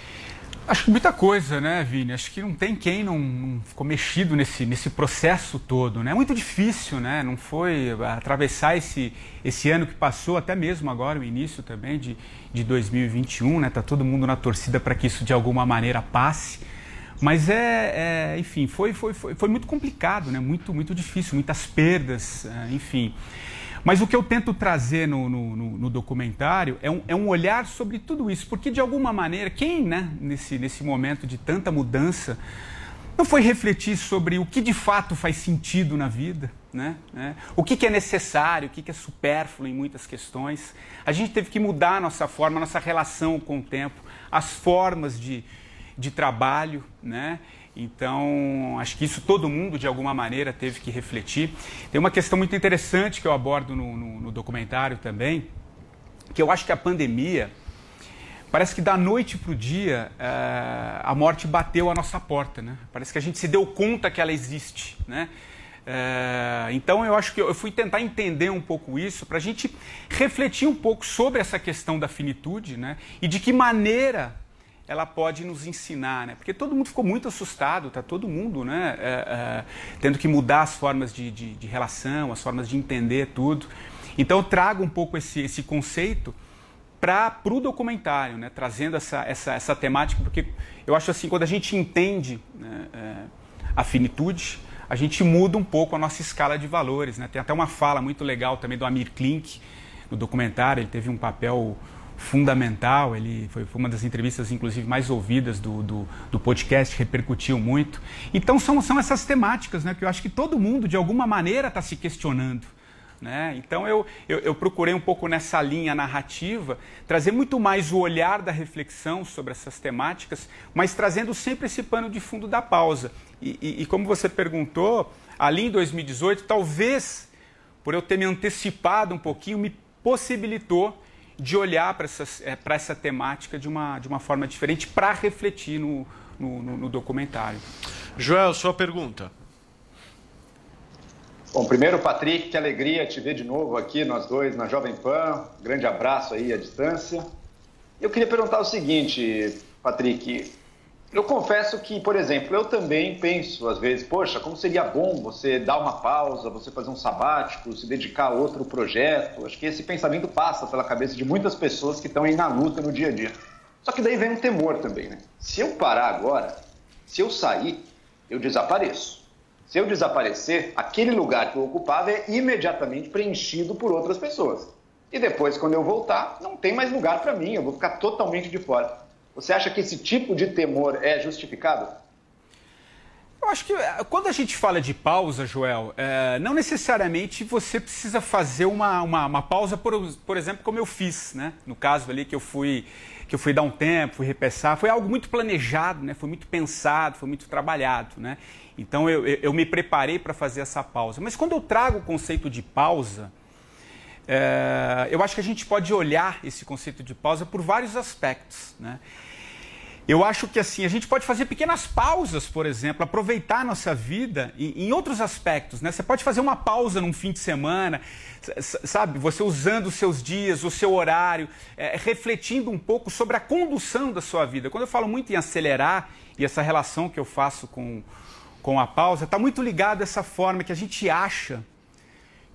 Acho que muita coisa, né, Vini? Acho que não tem quem não, não, ficou mexido nesse, nesse processo todo, né? É muito difícil, né? Não foi atravessar esse, esse ano que passou, até mesmo agora, o início também de, de 2021, né? Tá todo mundo na torcida para que isso de alguma maneira passe. Mas é, é enfim, foi, foi, foi, foi, muito complicado, né? muito, muito difícil, muitas perdas, é, enfim. Mas o que eu tento trazer no, no, no, documentário é um, é um olhar sobre tudo isso, porque de alguma maneira, quem, né, nesse, nesse momento de tanta mudança, não foi refletir sobre o que de fato faz sentido na vida, né? né? o que, que é necessário, o que, que é supérfluo em muitas questões. A gente teve que mudar a nossa forma, a nossa relação com o tempo, as formas de, de trabalho, né? Então, acho que isso todo mundo, de alguma maneira, teve que refletir. Tem uma questão muito interessante que eu abordo no, no, no documentário também, que eu acho que a pandemia, parece que da noite para o dia, uh, a morte bateu a nossa porta, né? Parece que a gente se deu conta que ela existe, né? Uh, então eu acho que eu fui tentar entender um pouco isso para a gente refletir um pouco sobre essa questão da finitude, né? E de que maneira ela pode nos ensinar, né? Porque todo mundo ficou muito assustado, tá todo mundo, né? É, é, tendo que mudar as formas de, de, de, relação, as formas de entender tudo. Então eu trago um pouco esse, esse conceito para o documentário, né? Trazendo essa, essa, essa temática, porque eu acho assim, quando a gente entende né, é, a finitude, a gente muda um pouco a nossa escala de valores, né? Tem até uma fala muito legal também do Amir Klink no documentário, ele teve um papel fundamental. Ele foi, uma das entrevistas, inclusive, mais ouvidas do, do, do, podcast, repercutiu muito. Então, são, são essas temáticas né, que eu acho que todo mundo, de alguma maneira, está se questionando. Né? Então, eu, eu, eu, procurei um pouco nessa linha narrativa trazer muito mais o olhar da reflexão sobre essas temáticas, mas trazendo sempre esse pano de fundo da pausa. E, e, e como você perguntou, ali em 2018, talvez por eu ter me antecipado um pouquinho, me possibilitou de olhar para é, essa temática de uma, de uma forma diferente para refletir no, no, no, documentário. Joel, sua pergunta. Bom, primeiro, Patrick, que alegria te ver de novo aqui, nós dois, na Jovem Pan. Grande abraço aí à distância. Eu queria perguntar o seguinte, Patrick. Eu confesso que, por exemplo, eu também penso às vezes, poxa, como seria bom você dar uma pausa, você fazer um sabático, se dedicar a outro projeto. Acho que esse pensamento passa pela cabeça de muitas pessoas que estão aí na luta no dia a dia. Só que daí vem um temor também, né? Se eu parar agora, se eu sair, eu desapareço. Se eu desaparecer, aquele lugar que eu ocupava é imediatamente preenchido por outras pessoas. E depois, quando eu voltar, não tem mais lugar para mim, eu vou ficar totalmente de fora. Você acha que esse tipo de temor é justificado? Eu acho que eh, quando a gente fala de pausa, Joel, é, não necessariamente você precisa fazer uma, uma, uma, pausa, por, por exemplo, como eu fiz, né? No caso ali que eu fui que eu fui dar um tempo, fui repensar, foi algo muito planejado, né? Foi muito pensado, foi muito trabalhado, né? Então eu, eu, eu me preparei para fazer essa pausa. Mas quando eu trago o conceito de pausa, é, eu acho que a gente pode olhar esse conceito de pausa por vários aspectos, né? Eu acho que assim, a gente pode fazer pequenas pausas, por exemplo, aproveitar a nossa vida em, em, outros aspectos. Né? Você pode fazer uma pausa num fim de semana, sabe? Você usando os seus dias, o seu horário, é, refletindo um pouco sobre a condução da sua vida. Quando eu falo muito em acelerar, e essa relação que eu faço com, com a pausa, está muito ligado a essa forma que a gente acha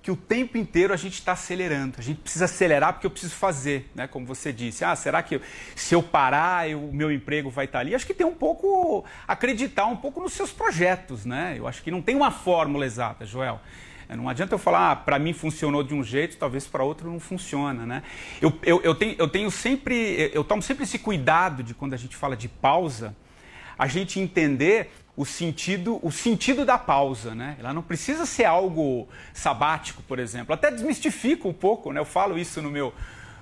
que o tempo inteiro a gente está acelerando. A gente precisa acelerar porque eu preciso fazer, né? Como você disse. Ah, será que se eu parar, o meu emprego vai estar tá ali? Acho que tem um pouco acreditar um pouco nos seus projetos, né? Eu acho que não tem uma fórmula exata, Joel. É, não adianta eu falar, ah, para mim funcionou de um jeito, talvez para outro não funciona, né? Eu, eu, eu, tenho, eu tenho sempre, eu tomo sempre esse cuidado de quando a gente fala de pausa, a gente entender o sentido, o sentido da pausa, né? Ela não precisa ser algo sabático, por exemplo. Até desmistifica um pouco, né? Eu falo isso no meu,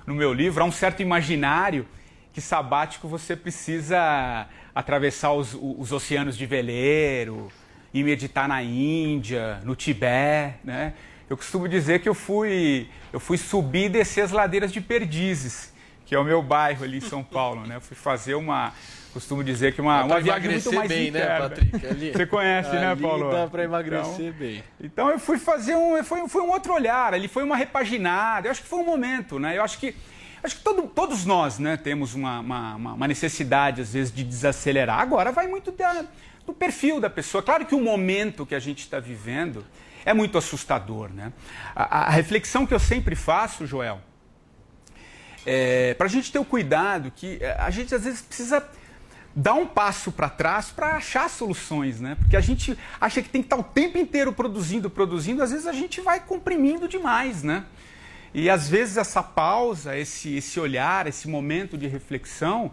no meu livro. Há um certo imaginário que sabático você precisa atravessar os, os oceanos de veleiro, ir meditar na Índia, no Tibete, né? Eu costumo dizer que eu fui, eu fui subir e descer as ladeiras de Perdizes, que é o meu bairro ali em São Paulo, né? Eu fui fazer uma costumo dizer que uma, uma viagem muito mais bem, interna. né, Patrick? Ali, Você conhece, né, Paulo? Dá para emagrecer então, bem. Então eu fui fazer um, foi, foi um outro olhar, ali foi uma repaginada. Eu acho que foi um momento, né? Eu acho que acho que todo, todos nós, né, temos uma, uma, uma, necessidade às vezes de desacelerar. Agora vai muito da, do perfil da pessoa. Claro que o momento que a gente está vivendo é muito assustador, né? A, a reflexão que eu sempre faço, Joel, é, para a gente ter o cuidado que a gente às vezes precisa dar um passo para trás para achar soluções, né? Porque a gente acha que tem que estar o tempo inteiro produzindo, produzindo, às vezes a gente vai comprimindo demais, né? E às vezes essa pausa, esse, esse olhar, esse momento de reflexão,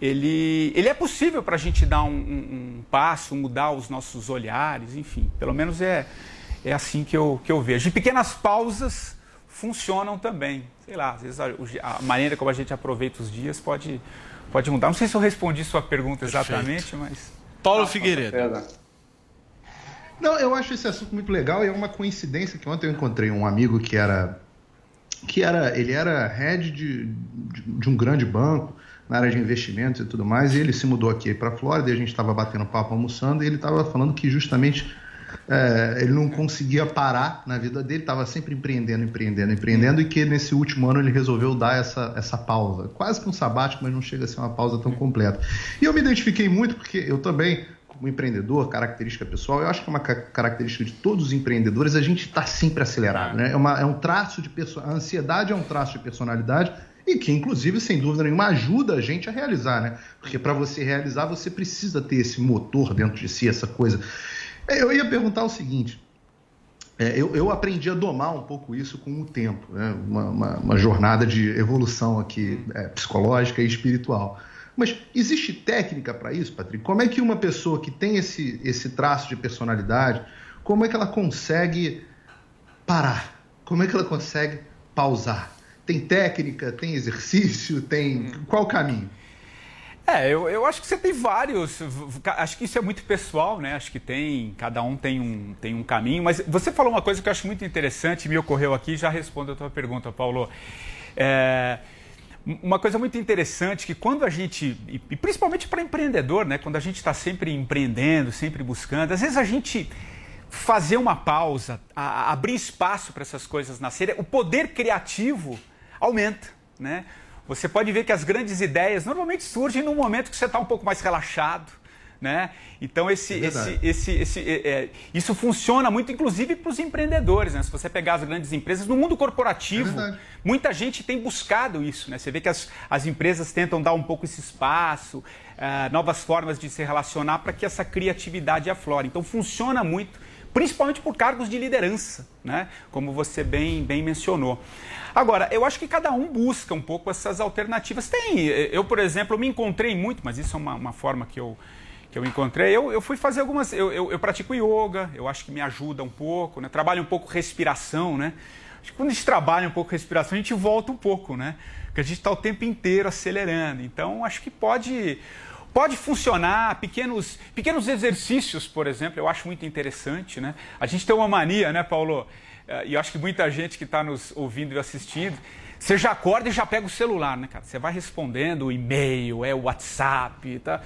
ele, ele é possível para a gente dar um, um, um, passo, mudar os nossos olhares, enfim. Pelo menos é, é assim que eu, que eu vejo. E pequenas pausas funcionam também. Sei lá, às vezes a, a maneira como a gente aproveita os dias pode, pode mudar. Não sei se eu respondi sua pergunta exatamente, Perfeito. mas. Paulo Figueiredo. Não, eu acho esse assunto muito legal e é uma coincidência que ontem eu encontrei um amigo que era que era ele era head de, de, de um grande banco na área de investimentos e tudo mais e ele se mudou aqui para a Flórida e a gente estava batendo papo almoçando e ele estava falando que justamente é, ele não conseguia parar na vida dele, estava sempre empreendendo, empreendendo, empreendendo, e que nesse último ano ele resolveu dar essa, essa pausa. Quase que um sabático, mas não chega a ser uma pausa tão completa. E eu me identifiquei muito, porque eu também, como empreendedor, característica pessoal, eu acho que é uma característica de todos os empreendedores, a gente está sempre acelerado. Né? É, uma, é um traço de A ansiedade é um traço de personalidade e que, inclusive, sem dúvida nenhuma, ajuda a gente a realizar, né? Porque para você realizar, você precisa ter esse motor dentro de si, essa coisa. Eu ia perguntar o seguinte. É, eu, eu, aprendi a domar um pouco isso com o tempo, né? uma, uma, uma, jornada de evolução aqui é, psicológica e espiritual. Mas existe técnica para isso, Patrick? Como é que uma pessoa que tem esse, esse traço de personalidade, como é que ela consegue parar? Como é que ela consegue pausar? Tem técnica, tem exercício, tem. Qual o caminho? É, eu, eu acho que você tem vários. Acho que isso é muito pessoal, né? Acho que tem. Cada um tem um, tem um caminho. Mas você falou uma coisa que eu acho muito interessante, me ocorreu aqui, já respondo a tua pergunta, Paulo. É, uma coisa muito interessante que quando a gente, e principalmente para empreendedor, né? Quando a gente está sempre empreendendo, sempre buscando, às vezes a gente fazer uma pausa, a, abrir espaço para essas coisas nascerem, o poder criativo aumenta, né? Você pode ver que as grandes ideias normalmente surgem num momento que você está um pouco mais relaxado. Né? Então esse, é esse, esse, esse é, é, isso funciona muito, inclusive para os empreendedores. Né? Se você pegar as grandes empresas, no mundo corporativo, é muita gente tem buscado isso. Né? Você vê que as, as empresas tentam dar um pouco esse espaço, uh, novas formas de se relacionar para que essa criatividade aflore. Então funciona muito, principalmente por cargos de liderança, né? como você bem, bem mencionou. Agora, eu acho que cada um busca um pouco essas alternativas. Tem, eu, por exemplo, me encontrei muito, mas isso é uma, uma forma que eu, que eu encontrei. Eu, eu fui fazer algumas. Eu, eu, eu, pratico yoga, eu acho que me ajuda um pouco, né? Trabalho um pouco respiração, né? Acho que quando a gente trabalha um pouco respiração, a gente volta um pouco, né? Porque a gente está o tempo inteiro acelerando. Então, acho que pode. Pode funcionar, pequenos, pequenos exercícios, por exemplo, eu acho muito interessante, né? A gente tem uma mania, né, Paulo? e eu acho que muita gente que está nos ouvindo e assistindo, você já acorda e já pega o celular, né, cara? Você vai respondendo o e-mail, é o WhatsApp, tá?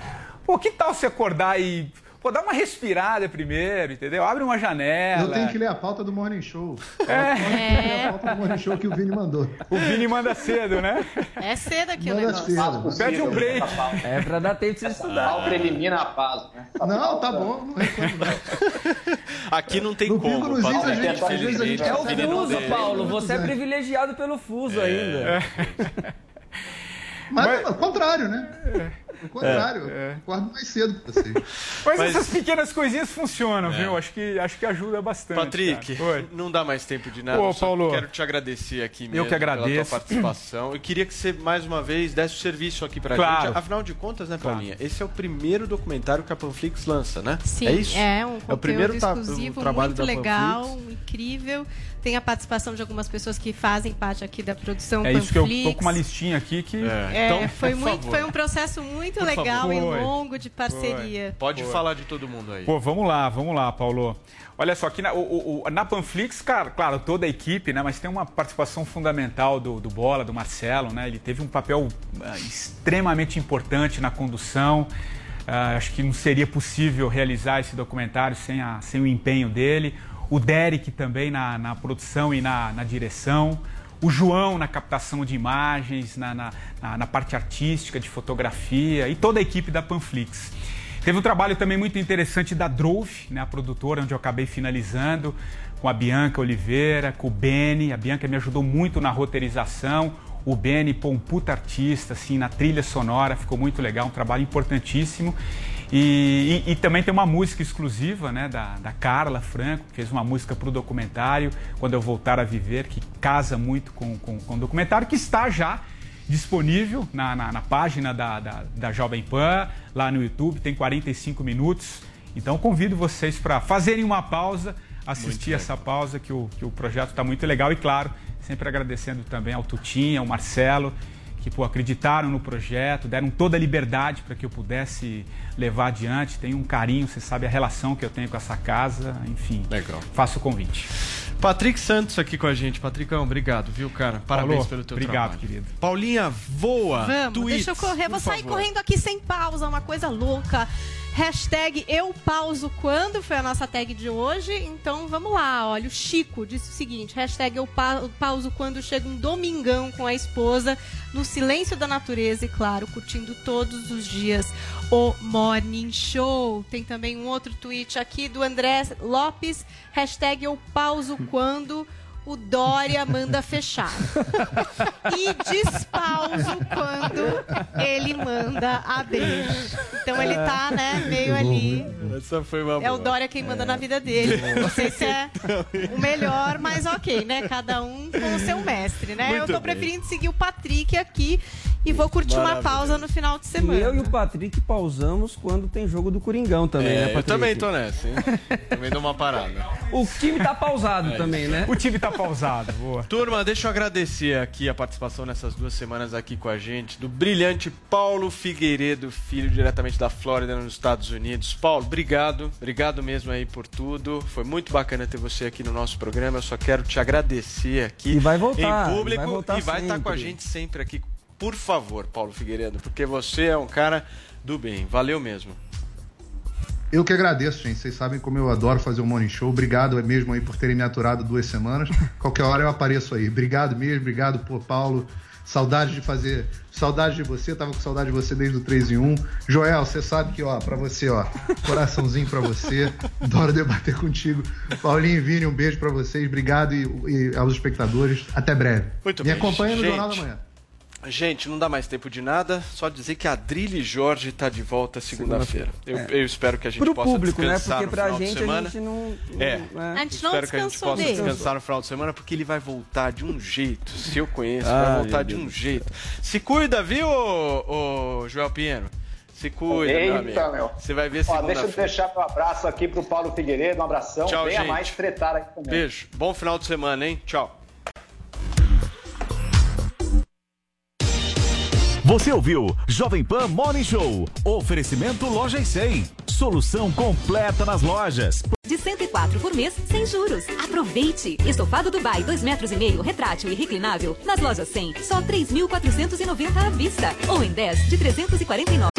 Pô, que tal você acordar e Pô, dá uma respirada primeiro, entendeu? Abre uma janela. Eu tenho que ler a pauta do Morning Show. É. é. a pauta do Morning Show que o Vini mandou. O Vini manda cedo, né? É cedo aqui manda o negócio. Cedo. Pede um break. É pra dar tempo de você estudar. A pauta elimina a paz, né? Não, tá bom. Não. Aqui não tem No como. Pingo nos Paulo, a gente- às vezes a gente- É o fuso. Paulo. Você é privilegiado pelo fuso ainda. Mas, ao contrário, né? O contrário, eu acordo mais cedo que vocês. Mas, Mas- essas pequenas coisinhas funcionam, É. viu? Acho que, acho que ajuda bastante. Patrick, não dá mais tempo de nada. Ô, eu só Paulo. quero te agradecer aqui mesmo Eu que agradeço. pela tua participação. Eu queria que você, mais uma vez, desse o serviço aqui pra Claro. gente. Afinal de contas, né, Claro. Paulinha? Esse é o primeiro documentário que a Panflix lança, né? Sim, é isso? é um É o primeiro exclusivo, o trabalho muito da legal, Panflix. incrível. Tem a participação de algumas pessoas que fazem parte aqui da produção É isso que eu Panflix. tô com uma listinha aqui que. É, Então, foi, muito, foi um processo muito Por legal favor. e Foi. longo de parceria. Pode Pô. falar de todo mundo aí. Pô, vamos lá, vamos lá, Paulo. Olha só, aqui na, o- o- na Panflix, cara, claro, toda a equipe, né? Mas tem uma participação fundamental do, do Bola, do Marcelo, né? Ele teve um papel ah, extremamente importante na condução. Ah, acho que não seria possível realizar esse documentário sem, a, sem o empenho dele. O Derek também na, na produção e na, na direção. O João na captação de imagens, na, na, parte artística, de fotografia e toda a equipe da Panflix. Teve um trabalho também muito interessante da Drove, né, a produtora, onde eu acabei finalizando, com a Bianca Oliveira, com o Beni. A Bianca me ajudou muito na roteirização. o Beni, pô, um puta artista, assim, na trilha sonora, ficou muito legal, um trabalho importantíssimo. E, e- e também tem uma música exclusiva, né, da, da Carla Franco, que fez uma música para o documentário, Quando Eu Voltar a Viver, que casa muito com, com, com o documentário, que está já disponível na, na, na página da, da, da Jovem Pan, lá no YouTube, tem 45 minutos. Então convido vocês para fazerem uma pausa, assistir essa pausa, que o, que o projeto está muito legal. E claro, sempre agradecendo também ao Tutinha, ao Marcelo, que pô, acreditaram no projeto, deram toda a liberdade para que eu pudesse levar adiante. Tenho um carinho, você sabe a relação que eu tenho com essa casa, enfim. Legal. Faço o convite. Patrick Santos aqui com a gente. Patricão, obrigado, viu, cara? Parabéns Paulo, pelo teu obrigado, trabalho. querido. Paulinha, voa! Vamos, tweets, deixa eu correr. Vou sair favor. correndo aqui sem pausa, uma coisa louca. Hashtag eu pauso quando foi a nossa tag de hoje. Então vamos lá. Olha, o Chico disse o seguinte: hashtag eu pa- pauso quando chega um domingão com a esposa, no silêncio da natureza e, claro, curtindo todos os dias o Morning Show. Tem também um outro tweet aqui do André Lopes. Hashtag eu pauso quando o Dória manda fechar. e despauso quando ele manda abrir. Então ele tá, né, meio ali. Essa foi uma É o boa. Dória quem manda na vida dele. Não sei se é o melhor, mas ok, né? Cada um com o seu mestre, né? Muito eu tô bem. preferindo seguir o Patrick aqui e vou curtir uma pausa no final de E semana. eu e o Patrick pausamos quando tem jogo do Coringão também, É, né, eu Patrick? também tô nessa, hein? também dou uma parada. O time tá pausado É também, isso. né? O time tá pausado, boa. Turma, deixa eu agradecer aqui a participação nessas duas semanas aqui com a gente, do brilhante Paulo Figueiredo, filho diretamente da Flórida, nos Estados Unidos. Paulo, obrigado, obrigado mesmo aí por tudo. Foi muito bacana ter você aqui no nosso programa. Eu só quero te agradecer aqui E vai voltar, em público vai voltar e vai estar com a sempre. gente sempre aqui. Por favor, Paulo Figueiredo, porque você é um cara do bem. Valeu mesmo. Eu que agradeço, gente. Vocês sabem como eu adoro fazer o Morning Show. Obrigado mesmo aí por terem me aturado duas semanas. Qualquer hora eu apareço aí. Obrigado mesmo, obrigado por Paulo. Saudade de fazer. Saudade de você, tava com saudade de você desde o 3 em 1. Joel, você sabe que, ó, pra você, ó, coraçãozinho pra você. Adoro debater contigo. Paulinho e Vini, um beijo pra vocês. Obrigado e, e aos espectadores. Até breve. Muito Me bem, acompanha no gente. Jornal da Manhã. Gente, não dá mais tempo de nada, só dizer que a Adrilho Jorge tá de volta segunda-feira. Eu, Segunda-feira. É. eu espero que a gente Pro possa público, né? descansar Porque no pra final de gente, a semana. gente não- É, não- A gente não espero que a gente descansou possa dele. descansar no final de semana, porque ele vai voltar de um jeito. Se eu conheço, Ai, vai voltar de um jeito. Se cuida, viu, ô, ô, Joel Pinheiro? Se cuida, meu amigo. Eita, meu. Você vai ver Ó, deixa eu deixar um abraço aqui pro Paulo Figueiredo, um abração. Tchau, Venha gente. mais tretar aqui também. Beijo. Bom final de semana, hein? Tchau. Você ouviu Jovem Pan Morning Show. Oferecimento Loja e 100. Solução completa nas lojas. De 104 por mês, sem juros. Aproveite! Estofado Dubai, 2 metros e meio, retrátil e reclinável. Nas lojas 100, só 3.490 à vista. Ou em 10, de 349.